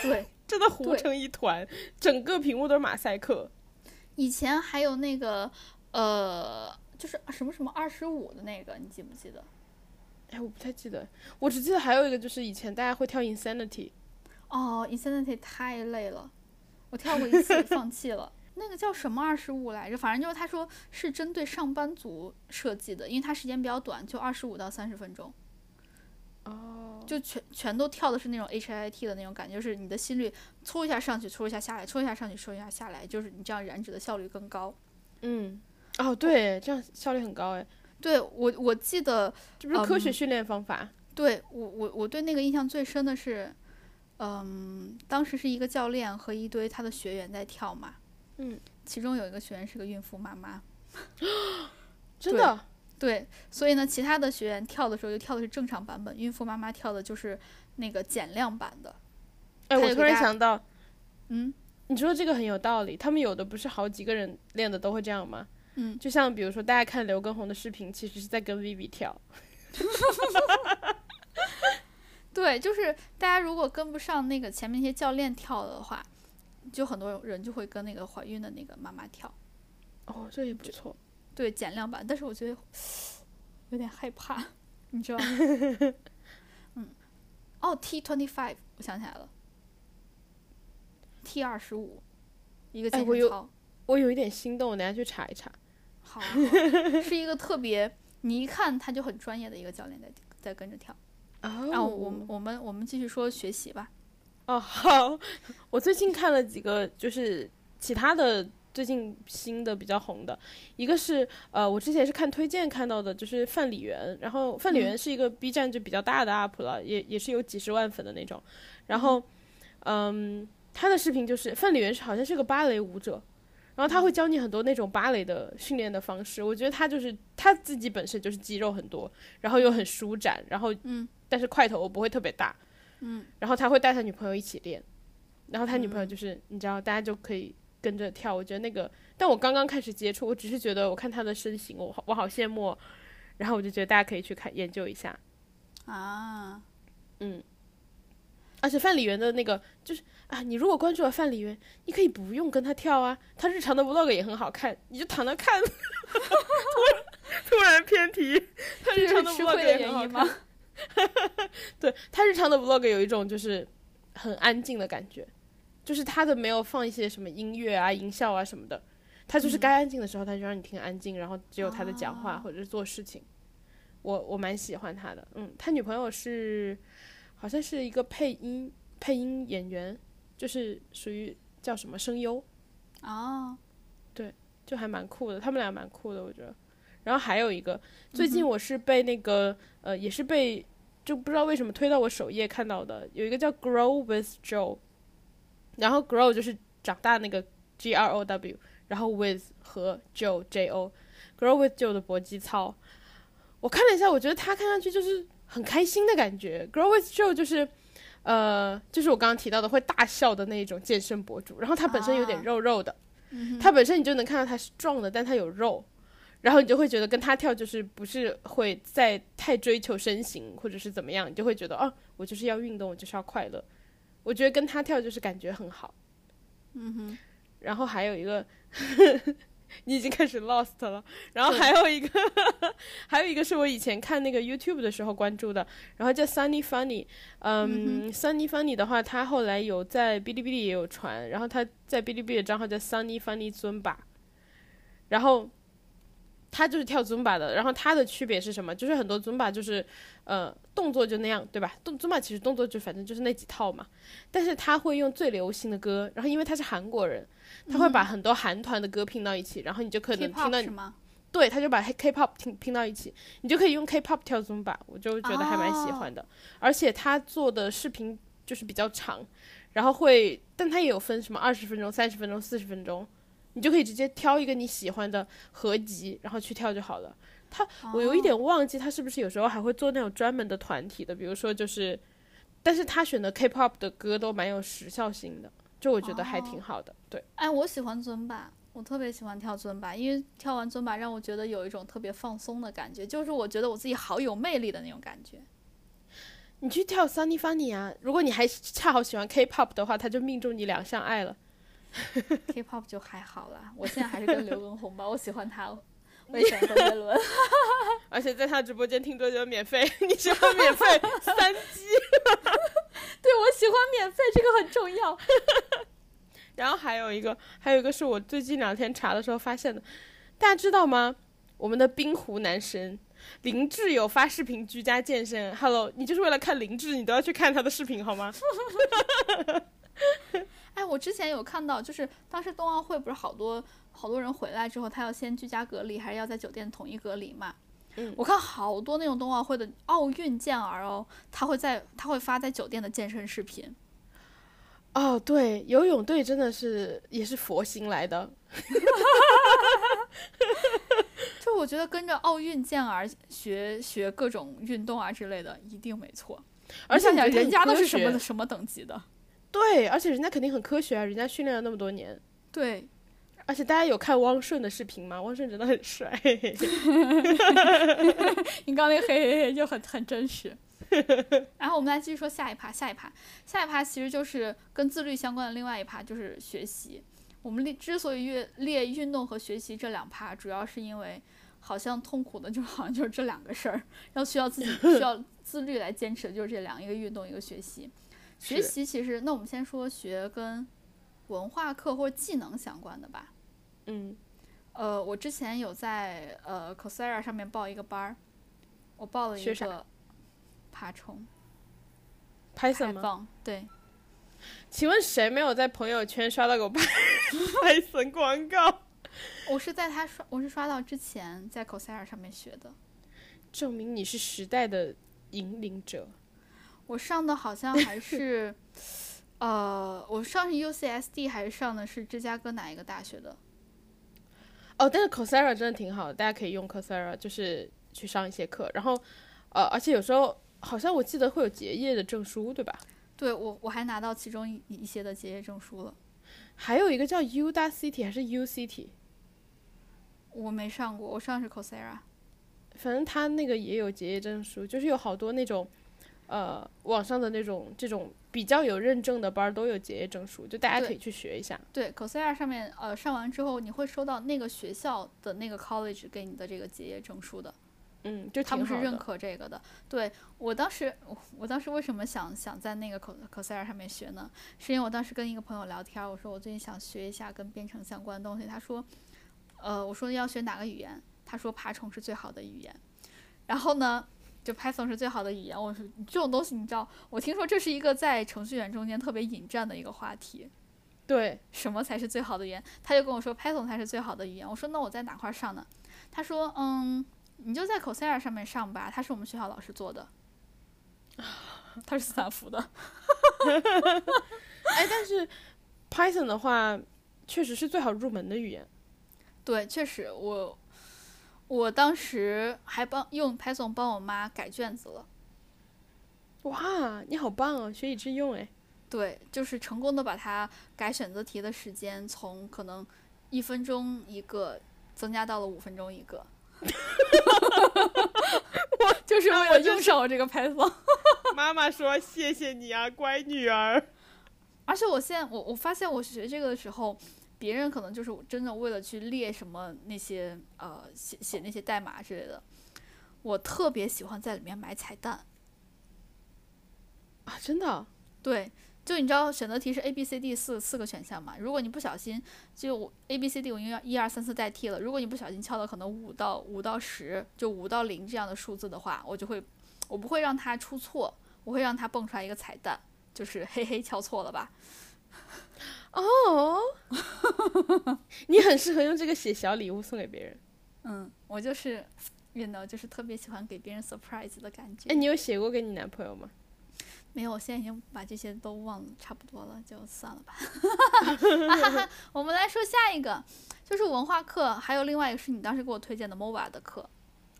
对，真的糊成一团，整个屏幕都是马赛克。以前还有那个呃，就是什么什么二十五的那个，你记不记得？哎，我不太记得，我只记得还有一个就是以前大家会跳 Insanity，哦，Insanity 太累了，我跳过一次放弃了。那个叫什么二十五来着？反正就是他说是针对上班族设计的，因为它时间比较短，就二十五到三十分钟。哦，就全全都跳的是那种 H I T 的那种感觉，就是你的心率搓一下上去，搓一下下来，搓一下上去，搓一下下来，就是你这样燃脂的效率更高。嗯，哦，对，这样效率很高哎，对我我记得，这不是科学嗯训练方法。对我我我对那个印象最深的是，嗯，当时是一个教练和一堆他的学员在跳嘛，嗯，其中有一个学员是个孕妇妈妈，真的，对，所以呢，其他的学员跳的时候就跳的是正常版本，孕妇妈妈跳的就是那个减量版的。哎，我突然想到，嗯你说这个很有道理。他们有的不是好几个人练的都会这样吗？嗯，就像比如说，大家看刘畊宏的视频，其实是在跟 Vivi 跳。对，就是大家如果跟不上那个前面那些教练跳的话，就很多人就会跟那个怀孕的那个妈妈跳，哦，这也不错。对减量版。但是我觉得有点害怕，你知道吗？嗯，哦，T twenty five，我想起来了，T 二十五，一个哎我有健身操。我有一点心动，我等下去查一查。好啊，好啊 是一个特别，你一看他就很专业的一个教练在在跟着跳。哦然后我们我们我们继续说学习吧。哦，好，我最近看了几个，就是其他的最近新的比较红的，一个是呃，我之前是看推荐看到的，就是范李媛，然后范李媛是一个 B 站就比较大的 UP 了，也也是有几十万粉的那种，然后嗯，他的视频就是范李媛是好像是个芭蕾舞者。然然后他会教你很多那种芭蕾的训练的方式。我觉得他就是他自己本身就是肌肉很多，然后又很舒展，然后嗯，但是块头不会特别大，嗯，然后他会带他女朋友一起练，然后他女朋友。就是、你知道大家就可以跟着跳。我觉得那个，但我刚刚开始接触，我只是觉得我看他的身形，我好我好羡慕哦，然后我就觉得大家可以去看研究一下。啊，嗯而且范里园的那个就是啊，你如果关注了范里园，你可以不用跟他跳啊，他日常的 vlog 也很好看，你就躺那看。突然突然偏题，他日常的 vlog 也很好看？对他日常的 vlog 有一种就是很安静的感觉，就是他的没有放一些什么音乐啊、音效啊什么的，他就是该安静的时候他就让你听安静，然后只有他的讲话哦。或者是做事情。我我蛮喜欢他的，嗯，他女朋友是好像是一个配音配音演员，就是属于叫什么声优，哦，对就还蛮酷的，他们俩蛮酷的，我觉得。然后还有一个，最近我是被那个、呃，也是被就不知道为什么推到我首页看到的，有一个叫 Grow with Joe，然后 Grow 就是长大那个 G R O W，然后 with 和 Joe J O，Grow with Joe 的搏击操，我看了一下，我觉得他看上去就是很开心的感觉。Grow with Joe 就是。呃，就是我刚刚提到的会大笑的那一种健身博主，然后他本身有点啊肉肉的，他本身你就能看到他是壮的，但他有肉，然后你就会觉得跟他跳就是不是会再太追求身形或者是怎么样，你就会觉得哦，我就是要运动，我就是要快乐。我觉得跟他跳就是感觉很好。嗯哼，然后还有一个，你已经开始 lost 了。然后还有一个，还有一个是我以前看那个 YouTube 的时候关注的，然后叫 Sunny Funny。嗯 s u n n y Funny 的话，他后来有在哔哩哔哩也有传，然后他在哔哩哔哩的账号叫 Sunny Funny 尊吧。然后他就是跳尊巴的，然后他的区别是什么？就是很多尊巴就是呃动作就那样，对吧？动尊巴其实动作就反正就是那几套嘛，但是他会用最流行的歌，然后因为他是韩国人，他会把很多韩团的歌拼到一起，然后你就可能听到是吗？对，他就把 K-pop 拼拼到一起，你就可以用 K-pop 跳 Zumba，我就觉得还蛮喜欢的。而且他做的视频就是比较长，然后会，但他也有分什么二十分钟、三十分钟、四十分钟，你就可以直接挑一个你喜欢的合集，然后去跳就好了。他，我有一点忘记他是不是有时候还会做那种专门的团体的，比如说就是，但是他选的 K-pop 的歌都蛮有时效性的，就我觉得还挺好的。对，哎，我喜欢尊巴，我特别喜欢跳尊巴，因为跳完尊巴让我觉得有一种特别放松的感觉，就是我觉得我自己好有魅力的那种感觉。你去跳 Sunny Funny 啊！如果你还恰好喜欢 K-pop 的话，他就命中你两项爱了。K-pop 就还好啦，我现在还是跟刘畊宏吧，我喜欢他，我也喜欢周杰伦。而且在他直播间听歌就免费，你喜欢免费三击。对，我喜欢免费，这个很重要。然后还有一个，还有一个是我最近两天查的时候发现的，大家知道吗？我们的冰湖男神林志有发视频居家健身。Hello，你就是为了看林志，你都要去看他的视频好吗？哎，我之前有看到，就是当时冬奥会不是好多好多人回来之后，他要先居家隔离，还是要在酒店统一隔离嘛？嗯我看好多那种冬奥会的奥运健儿哦，他会在他会发在酒店的健身视频。哦，对，游泳队真的是也是佛心来的。就我觉得跟着奥运健儿学学各种运动啊之类的，一定没错。而且人家都是什么什么等级的？对，而且人家肯定很科学啊，人家训练了那么多年。对，而且大家有看汪顺的视频吗？汪顺真的很帅。你刚那个嘿嘿嘿就很很真实。然后我们来继续说下一趴，下一趴，下一趴其实就是跟自律相关的另外一趴，就是学习。我们列之所以越列运动和学习这两趴，主要是因为好像痛苦的就好像就是这两个事儿，要需要自己需要自律来坚持的就是这两，一个运动，一个学习。学习其实，那我们先说学跟文化课或者技能相关的吧。嗯，呃，我之前有在呃 Coursera 上面报一个班儿，我报了一个爬虫 Python 吗？对，请问谁没有在朋友圈刷到过 Python 广告？我是在他刷，我是刷到之前在 Coursera 上面学的。证明你是时代的引领者。我上的好像还是，呃，我上是 UCSD 还是上的是芝加哥哪一个大学的？哦，但是 Coursera 真的挺好的，大家可以用 Coursera，就是去上一些课，然后呃，而且有时候好像我记得会有结业的证书，对吧？对我我还拿到其中一一些的结业证书了。还有一个叫 Udacity 还是 UCT，我没上过，我上的是 Coursera。反正他那个也有结业证书，就是有好多那种呃网上的那种这种比较有认证的班儿都有结业证书，就大家可以去学一下。对，Coursera 上面呃上完之后，你会收到那个学校的那个 college 给你的这个结业证书的。嗯，就他们是认。可这个的。对我当时，我我当时为什么想想在那个 Co Coursera 上面学呢？是因为我当时跟一个朋友聊天，我说我最近想学一下跟编程相关的东西，他说，呃，我说要学哪个语言？他说爬虫是最好的语言。然后呢，就 Python 是最好的语言。我说这种东西你知道，我听说这是一个在程序员中间特别引战的一个话题。对，什么才是最好的语言？他就跟我说 Python 才是最好的语言。我说那我在哪块上呢？他说嗯，你就在 Coursera 上面上吧，他是我们学校老师做的，他是斯坦福的。哎，但是 Python 的话，确实是最好入门的语言。对，确实我我当时还帮用 Python 帮我妈改卷子了。哇，你好棒哦，学以致用哎。对，就是成功的把它改选择题的时间从可能一分钟一个增加到了五分钟一个。我 就是为了用上我这个 Python。妈妈说：“谢谢你啊，乖女儿。而且我现在我我发现我学这个的时候，别人可能就是真的为了去列什么那些呃写写那些代码之类的，我特别喜欢在里面买彩蛋。”啊，真的？对，就你知道选择题是 A B C D 四四个选项嘛？如果你不小心就 A B C D 我应该一二三四代替了，如果你不小心敲到可能五到五到十，就五到零这样的数字的话，我就会我不会让它出错，我会让它蹦出来一个彩蛋，就是嘿嘿敲错了吧？哦，你很适合用这个写小礼物送给别人。嗯，我就是，you know，就是特别喜欢给别人 surprise 的感觉。哎，你有写过给你男朋友吗？没有，我现在已经把这些都忘了差不多了，就算了吧。啊、我们来说下一个，就是文化课，还有另外一个是你当时给我推荐的 MOBA 的课。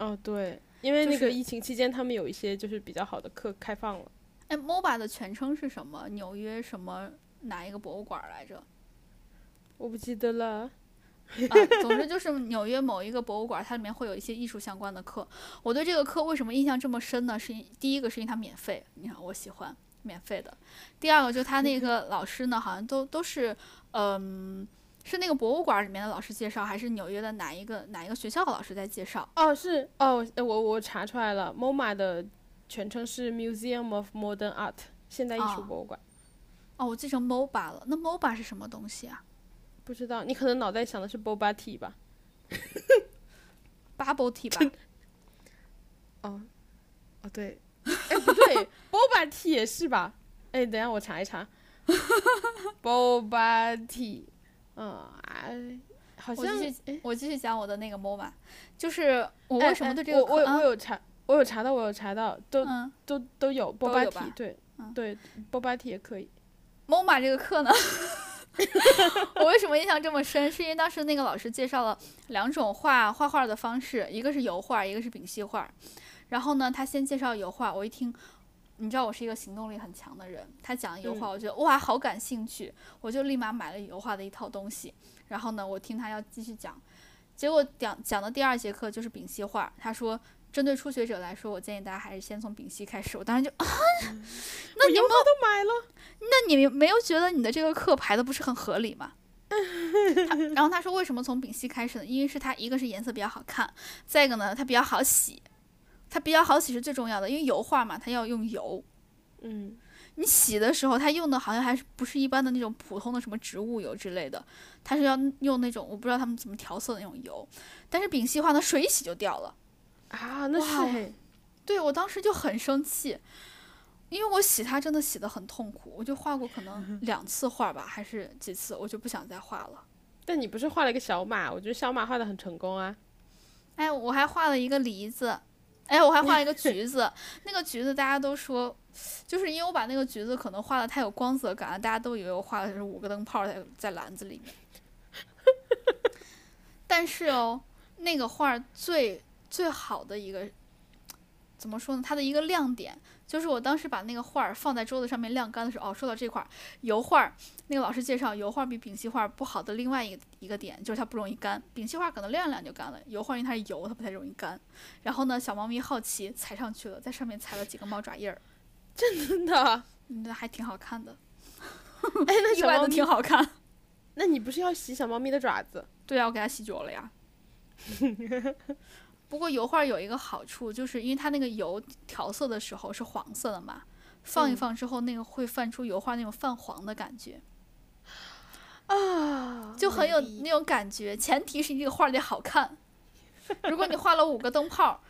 哦，对，因为那个疫情期间，他们有一些就是比较好的课开放了。哎，MOBA 的全称是什么？纽约什么哪一个博物馆来着？我不记得了。啊，总之就是纽约某一个博物馆，它里面会有一些艺术相关的课。我对这个课为什么印象这么深呢？是因第一个是因为它免费，你看我喜欢免费的。第二个就他那个老师呢，好像都都是，嗯，是那个博物馆里面的老师介绍，还是纽约的哪一个哪一个学校的老师在介绍？哦，是哦，呃我我查出来了，MoMA 的全称是 Museum of Modern Art，现代艺术哦博物馆。哦，我记成 MOBA 了。那 MOBA 是什么东西啊不知道，你可能脑袋想的是 Boba Tea 吧？？Bubble tea 吧？哦，哦对，哎不对，Boba Tea 也是吧？哎，等一下我查一查，Boba Tea，嗯，哎，好我像继续哎我继续讲我的那个 MOBA，就是我为什么哎对这个我我我有查，我有查到，我有查到，都嗯都都有 Boba Tea，对嗯对，Boba Tea 也可以。MoMA 这个课呢，我为什么印象这么深？是因为当时那个老师介绍了两种画画画的方式，一个是油画，一个是丙烯画。然后呢，他先介绍油画，我一听，你知道我是一个行动力很强的人，他讲油画，我觉得哇好感兴趣，我就立马买了油画的一套东西。然后呢，我听他要继续讲，结果讲讲的第二节课就是丙烯画，他说。针对初学者来说，我建议大家还是先从丙烯开始。我当时就啊，那你们都买了，那你没有觉得你的这个课排的不是很合理吗？他 然后他说为什么从丙烯开始呢？因为是它一个是颜色比较好看，再一个呢它比较好洗，它比较好洗是最重要的，因为油画嘛，它要用油。嗯，你洗的时候，它用的好像还是不是一般的那种普通的什么植物油之类的，它是要用那种我不知道他们怎么调色的那种油，但是丙烯画呢水洗就掉了。啊，那是嘿，对我当时就很生气，因为我洗它真的洗的很痛苦，我就画过可能两次画吧，还是几次，我就不想再画了。但你不是画了一个小马？我觉得小马画的很成功啊。哎，我还画了一个梨子，哎，我还画了一个橘子。那个橘子大家都说，就是因为我把那个橘子可能画的太有光泽感了，大家都以为我画的是五个灯泡在在篮子里面。但是哦，那个画儿最最好的一个怎么说呢？它的一个亮点就是我当时把那个画儿放在桌子上面晾干的时候，哦，说到这块儿，油画儿那个老师介绍，油画儿比丙烯画儿不好的另外一个一个点就是它不容易干，丙烯画儿可能晾一晾就干了，油画儿因为它是油，它不太容易干。然后呢，小猫咪好奇踩上去了，在上面踩了几个猫爪印儿，真的？那，还挺好看的，哎，那 小猫咪挺好看。那你不是要洗小猫咪的爪子？对啊，我给它洗脚了呀。不过油画有一个好处，就是因为它那个油调色的时候是黄色的嘛，放一嗯放之后，那个会泛出油画那种泛黄的感觉，啊，就很有那种感觉。前提是你这个画得好看。如果你画了五个灯泡，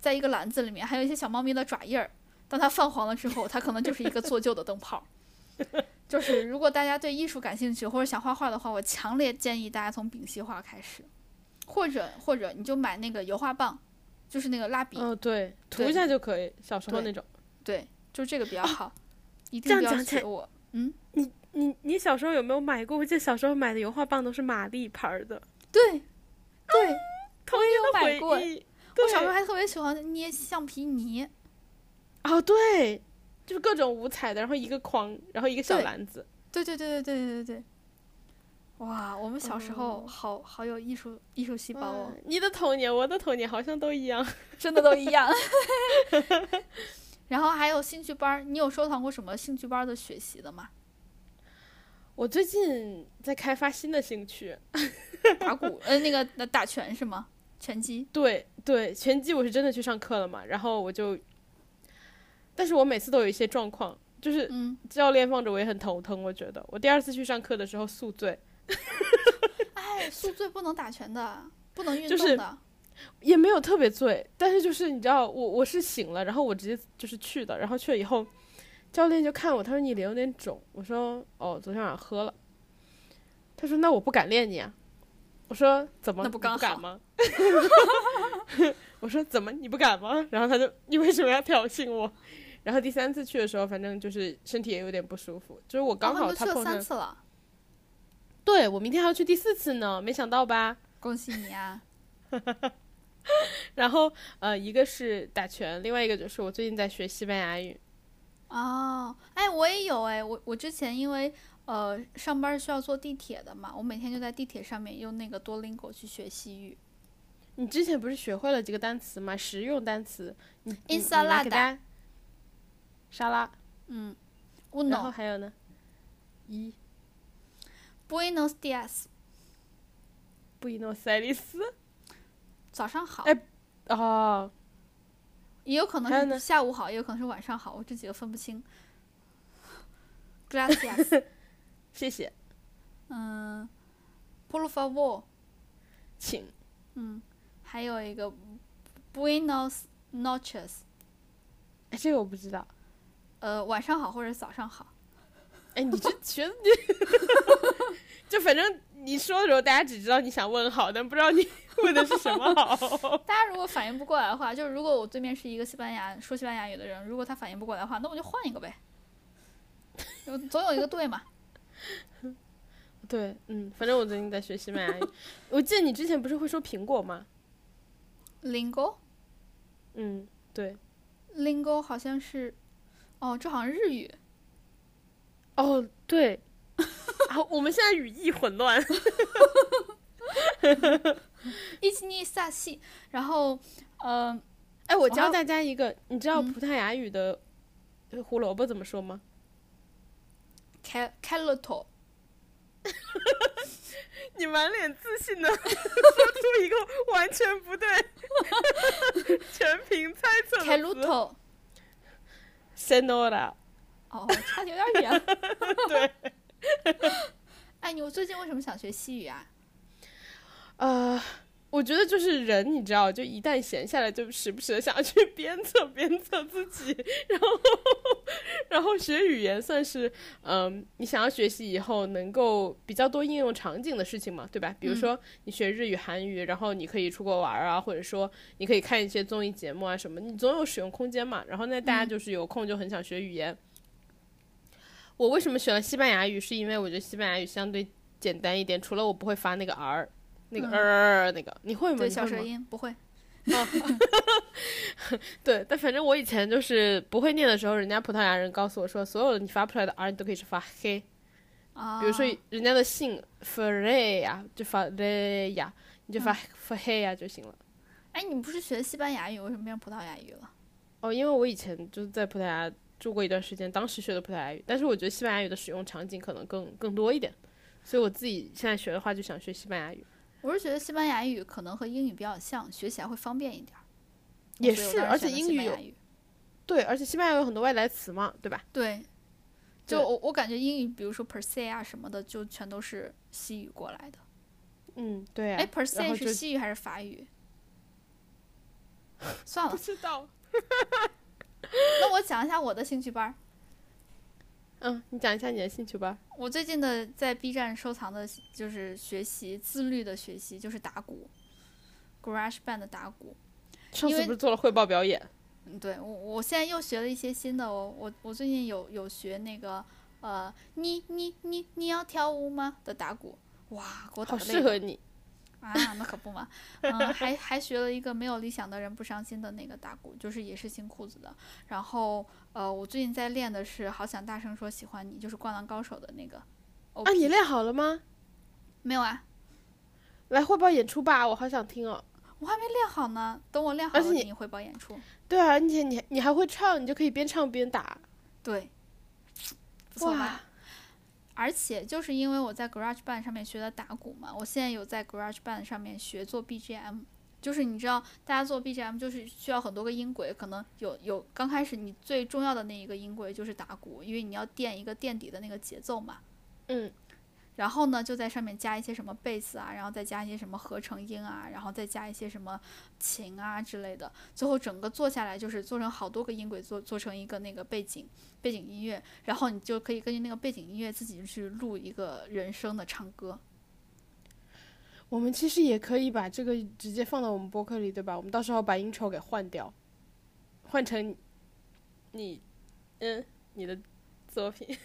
在一个篮子里面，还有一些小猫咪的爪印儿，当它泛黄了之后，它可能就是一个做旧的灯泡。就是如果大家对艺术感兴趣或者想画画的话，我强烈建议大家从丙烯画开始，或者或者你就买那个油画棒，就是那个蜡笔，哦，对，涂一下就可以，小时候那种。对，就这个比较好，一这定不要样讲起我。嗯，你你你小时候有没有买过？我记得小时候买的油画棒都是玛丽牌的，对，对，我也有买过。我小时候还特别喜欢捏橡皮泥。哦，对，就是各种五彩的，然后一个框，然后一个小篮子。对对对对对对对对。哇，我们小时候哦好好有艺术艺术细胞哦，你的童年，我的童年好像都一样。真的都一样。然后还有兴趣班，你有收藏过什么兴趣班的学习的吗？我最近在开发新的兴趣，打鼓，呃，那个打打拳是吗？拳击。对对，拳击我是真的去上课了嘛，然后我就，但是我每次都有一些状况，就是嗯，教练放着我也很头疼，我觉得我第二次去上课的时候宿醉，哎，宿醉不能打拳的，不能运就是动的。也没有特别醉，但是就是你知道，我我是醒了，然后我直接就是去的，然后去了以后，教练就看我，他说你脸有点肿，我说哦，昨天晚上喝了，他说那我不敢练你啊，我说怎么那不刚好敢吗？我说怎么你不敢吗？然后他就你为什么要挑衅我？然后第三次去的时候，反正就是身体也有点不舒服，就是我刚好他碰上，三次了，对我明天还要去第四次呢，没想到吧？恭喜你啊！然后呃，一个是打拳，另外一个就是我最近在学西班牙语。哦，哎，我也有哎，我我之前因为呃上班需要坐地铁的嘛，我每天就在地铁上面用那个多邻国去学西语。你之前不是学会了几个单词吗？实用单词。你你来给大家沙拉，嗯然后还有呢？一 Buenos dias，Buenos Aires，。早上好。哎哦，也有可能是下午好，也有可能是晚上好，我这几个分不清。Gracias，谢谢，嗯，Por favor，请。嗯，还有一个 Buenos noches，哎，这个我不知道。呃，晚上好或者早上好。哎，你这学的，就反正你说的时候，大家只知道你想问好，但不知道你 问的是什么好。大家如果反应不过来的话，就是如果我对面是一个西班牙说西班牙语的人，如果他反应不过来的话，那我就换一个呗，有总有一个对嘛。对，嗯，反正我最近在学西班牙语。我记得你之前不是会说苹果吗？Lingo 嗯，对。Lingo 好像是，哦，这好像日语。哦，对。啊，我们现在语义混乱。一七尼萨西，然后，呃，哎，我教大家一个，你知道嗯葡萄牙语的呃胡萝卜怎么说吗？Cal Caloto，你满脸自信的说出一个完全不对，全凭猜测的词。Caluto，Senora，哦，差的有点远。对。哎，你我最近为什么想学西语啊？呃，我觉得就是人，你知道，就一旦闲下来，就时不时的想要去 鞭策鞭策自己，然后然后学语言算是嗯、你想要学习以后能够比较多应用场景的事情嘛，对吧？比如嗯说你学日语、韩语，然后你可以出国玩啊，或者说你可以看一些综艺节目啊什么，你总有使用空间嘛。然后那大家嗯就是有空就很想学语言。我为什么选了西班牙语？是因为我觉得西班牙语相对简单一点，除了我不会发那个 r，那个嗯呃那个，你会吗？对，小舌音不会。对，但反正我以前就是不会念的时候，人家葡萄牙人告诉我说，所有的你发不出来的 r 你都可以是发黑。啊，比如说人家的姓 Freya 就发 Leya，你就发发黑呀就行了。哎，你不是学西班牙语，为什么变葡萄牙语了？哦，因为我以前就是在葡萄牙住过一段时间，当时学的葡萄牙语，但是我觉得西班牙语的使用场景可能更更多一点，所以我自己现在学的话就想学西班牙语。我是觉得西班牙语可能和英语比较像，学起来会方便一点儿。也是而且英语对，而且西班牙有很多外来词嘛，对吧？对，就我我感觉英语，比如说 per se 啊什么的，就全都是西语过来的。嗯，对啊。哎，per se 就是西语还是法语？算了不了，知道。那我讲一下我的兴趣班儿。嗯，你讲一下你的兴趣班。我最近的在 B 站收藏的就是学习自律的学习，就是打鼓，Garage Band 的打鼓。上次不是做了汇报表演？嗯，对我我现在又学了一些新的哦，我我最近有有学那个呃，你你你你要跳舞吗的打鼓，哇，给我打好适合你。啊，那可不嘛，嗯，还还学了一个没有理想的人不伤心的那个打鼓，就是也是新裤子的。然后呃，我最近在练的是好想大声说喜欢你，就是灌篮高手的那个。啊，你练好了吗？没有啊？来汇报演出吧，我好想听哦。我还没练好呢，等我练好了给你汇报演出。对啊，而且你你还会唱，你就可以边唱边打。对，不错吧哇？而且就是因为我在 Garage Band 上面学的打鼓嘛，我现在有在 Garage Band 上面学做 BGM。就是你知道，大家做 BGM 就是需要很多个音轨，可能有有刚开始你最重要的那一个音轨就是打鼓，因为你要垫一个垫底的那个节奏嘛。嗯，然后呢，就在上面加一些什么贝斯啊，然后再加一些什么合成音啊，然后再加一些什么琴啊之类的，最后整个做下来就是做成好多个音轨，做做成一个那个背景背景音乐，然后你就可以根据那个背景音乐自己去录一个人声的唱歌。我们其实也可以把这个直接放到我们播客里，对吧？我们到时候把 intro 给换掉，换成你，嗯，你的作品。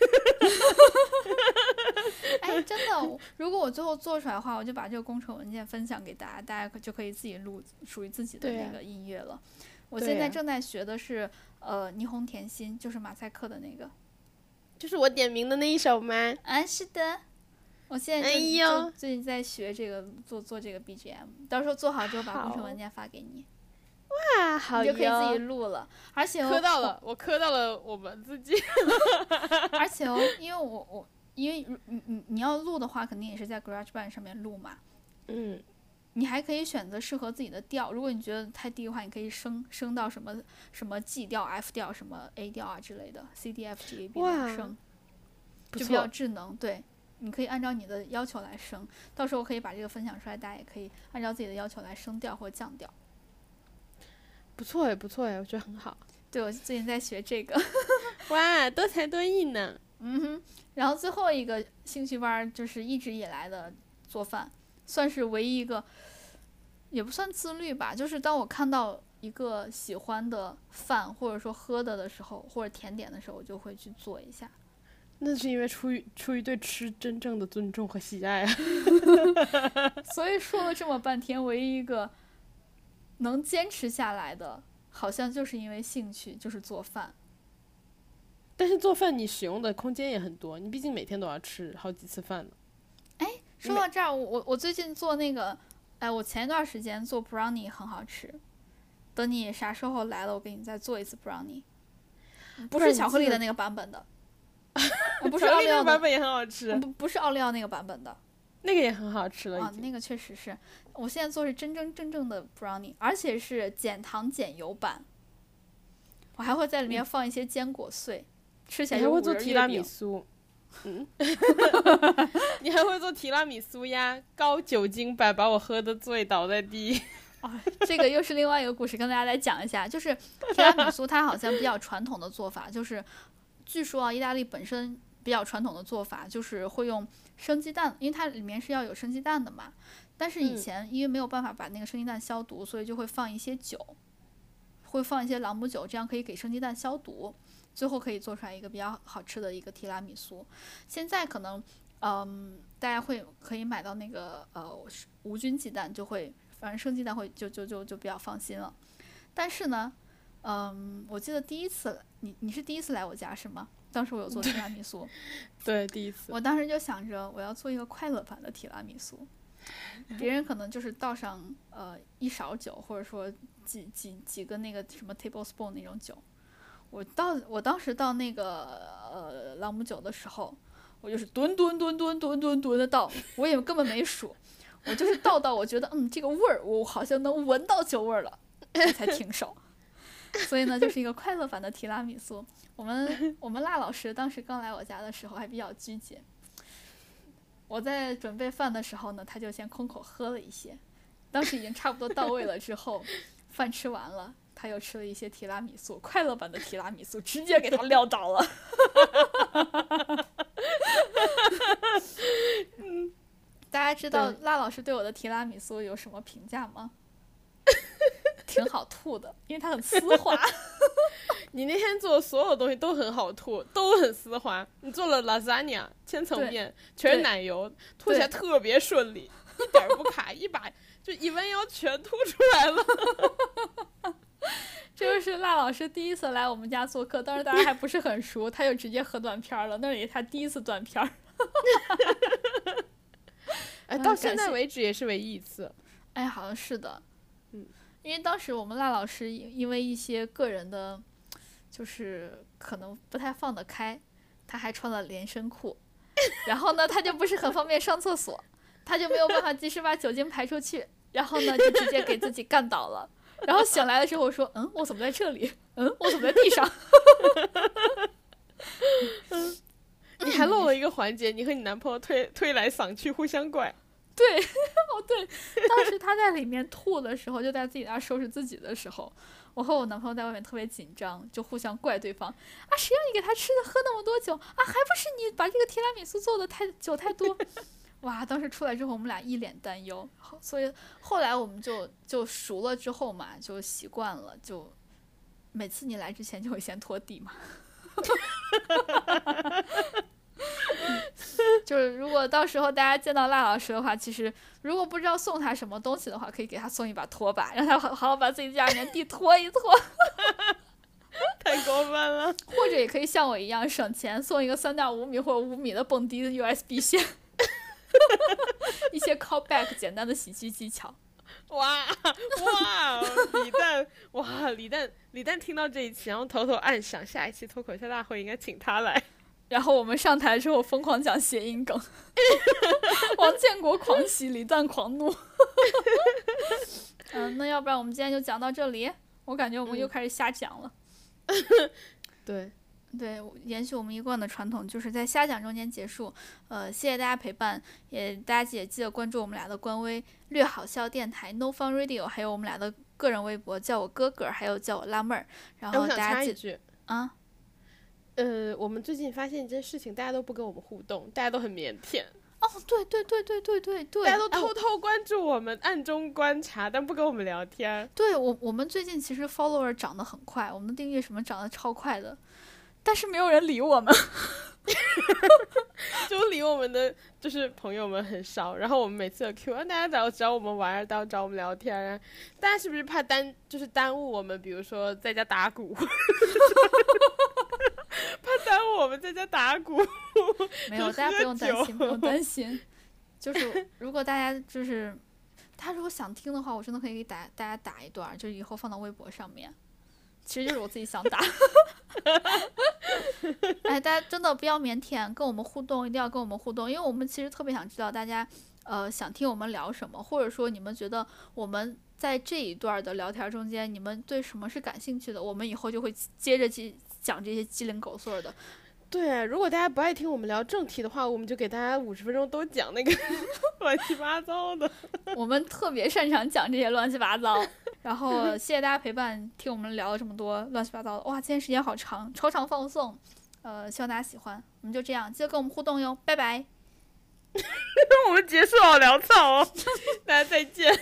哎，真的，如果我最后做出来的话，我就把这个工程文件分享给大家，大家可就可以自己录属于自己的那个音乐了。我现在正在学的是呃霓虹甜心，就是马赛克的那个。就是我点名的那一首吗？啊，是的，我现在就、哎就最近在学这个做做这个 BGM，到时候做好之后把工程文件发给你，哇，好你就可以自己。录了。而且我磕到了，我磕到了我们自己。而且哦，因为我我因为如你你你要录的话，肯定也是在 GarageBand 上面录嘛。嗯，你还可以选择适合自己的调，如果你觉得太低的话，你可以升升到什么什么 G 调、F 调、什么 A 调啊之类的，C D F G A B 哇两升，不就比较。智能。对，你可以按照你的要求来升，到时候可以把这个分享出来，大家也可以按照自己的要求来升调或降调。不错哎，不错哎，我觉得很好。对，我最近在学这个，哇，多才多艺呢。嗯哼。然后最后一个兴趣班儿就是一直以来的做饭，算是唯一一个，也不算自律吧。就是当我看到一个喜欢的饭或者说喝的的时候，或者甜点的时候，我就会去做一下。那是因为出于出于对吃真正的尊重和喜爱啊。所以说了这么半天，唯一一个能坚持下来的，好像就是因为兴趣，就是做饭。但是做饭你使用的空间也很多，你毕竟每天都要吃好几次饭呢。哎说到这儿，我我我最近做那个，哎，我前一段时间做 brownie 很好吃。等你啥时候来了，我给你再做一次 brownie，不是巧克力的那个版本的，呃不是奥利奥版本也很好吃，不不是奥利奥那个版本的那个也很好吃了。啊那个确实是。我现在做是真真正正的 brownie，而且是减糖减油版。我还会在里面放一些坚果碎，吃起来你还会做提拉米。苏，嗯，你还会做提拉米苏呀？高酒精版把我喝的醉倒在地。这个又是另外一个故事，跟大家来讲一下。就是提拉米苏，它好像比较传统的做法，就是据说啊，意大利本身比较传统的做法就是会用生鸡蛋，因为它里面是要有生鸡蛋的嘛。但是以嗯前因为没有办法把那个生鸡蛋消毒，所以就会放一些酒，会放一些朗姆酒，这样可以给生鸡蛋消毒，最后可以做出来一个比较好吃的一个提拉米苏。现在可能，嗯，大家会可以买到那个呃无菌鸡蛋，就会反正生鸡蛋会就就就就比较放心了。但是呢，嗯，我记得第一次你你是第一次来我家是吗？当时我有做提拉米苏，对，第一次。我当时就想着我要做一个快乐版的提拉米苏，别人可能就是倒上呃一勺酒，或者说几几几个那个什么 tablespoon 那种酒。我到我当时到那个呃朗姆酒的时候，我就是吨吨吨吨吨吨吨的倒，我也根本没数，我就是倒到我觉得嗯这个味儿我好像能闻到酒味儿了，才停手。所以呢，就是一个快乐版的提拉米苏。我们我们辣老师当时刚来我家的时候还比较拘谨，我在准备饭的时候呢，他就先空口喝了一些。当时已经差不多到位了之后，饭吃完了，他又吃了一些提拉米苏，快乐版的提拉米苏直接给他撂倒了。嗯 大家知道辣老师对我的提拉米苏有什么评价吗？挺好吐的，因为它很丝滑。你那天做的所有东西都很好吐，都很丝滑。你做了 lasagna 千层面，全是奶油，吐起来特别顺利，一点不卡，一把就一弯腰全吐出来了。这 就是辣老师第一次来我们家做客，当时大家还不是很熟，他就直接喝断片了。那也是他第一次断片儿。哎，到现在为止也是唯一一次。哎，好像是的。嗯因为当时我们辣老师因为一些个人的，就是可能不太放得开，他还穿了连身裤，然后呢，他就不是很方便上厕所，他就没有办法及时把酒精排出去，然后呢，就直接给自己干倒了，然后醒来的时候我说：“嗯，我怎么在这里？嗯，我怎么在地上？”你还漏了一个环节，你和你男朋友推推来搡去，互相怪。对，哦对，当时他在里面吐的时候，就在自己那收拾自己的时候，我和我男朋友在外面特别紧张，就互相怪对方啊，谁让你给他吃的喝那么多酒啊，还不是你把这个提拉米苏做的太酒太多，哇！当时出来之后，我们俩一脸担忧，所以后来我们就就熟了之后嘛，就习惯了，就每次你来之前就会先拖地嘛。就是如果到时候大家见到赖老师的话，其实如果不知道送他什么东西的话，可以给他送一把拖把，让他好好把自己家里面地拖一拖。太过分了。或者也可以像我一样省钱，送一个三点五米或者五米的蹦迪的 USB 线。一些 callback 简单的喜剧技巧。哇哇！李诞哇李诞李诞听到这一期，然后偷偷暗想，下一期脱口秀大会应该请他来。然后我们上台之后疯狂讲谐音梗，王建国狂喜，李诞狂怒。嗯，那要不然我们今天就讲到这里。我感觉我们又开始瞎讲了。对，对，延续我们一贯的传统，就是在瞎讲中间结束。呃，谢谢大家陪伴，也大家也记得关注我们俩的官微“略好笑电台 ”No Fun Radio，还有我们俩的个人微博，叫我哥哥，还有叫我辣妹儿。然后大家记啊。呃，我们最近发现一件事情，大家都不跟我们互动，大家都很腼腆。哦，对对对对对对对，大家都偷偷关注我们，暗中观察，但不跟我们聊天。对我，我们最近其实 follower 涨得很快，我们的订阅什么涨得超快的，但是没有人理我们。就理我们的就是朋友们很少，然后我们每次有 Q，大家找找我们玩，都要找我们聊天啊。大家是不是怕耽就是耽误我们？比如说在家打鼓。怕耽误我们在家打鼓，没有，大家不用担心，不用担心。就是如果大家就是他如果想听的话，我真的可以给大大家打一段，就以后放到微博上面。其实就是我自己想打。哎，大家真的不要腼腆，跟我们互动，一定要跟我们互动，因为我们其实特别想知道大家呃想听我们聊什么，或者说你们觉得我们在这一段的聊天中间，你们对什么是感兴趣的，我们以后就会接着去。讲这些鸡零狗碎的，对。如果大家不爱听我们聊正题的话，我们就给大家五十分钟都讲那个 乱七八糟的。我们特别擅长讲这些乱七八糟。然后谢谢大家陪伴，听我们聊了这么多乱七八糟的。哇，今天时间好长，超长放送。呃，希望大家喜欢。我们就这样，记得跟我们互动哟，拜拜。我们结束好潦草哦，大家再见。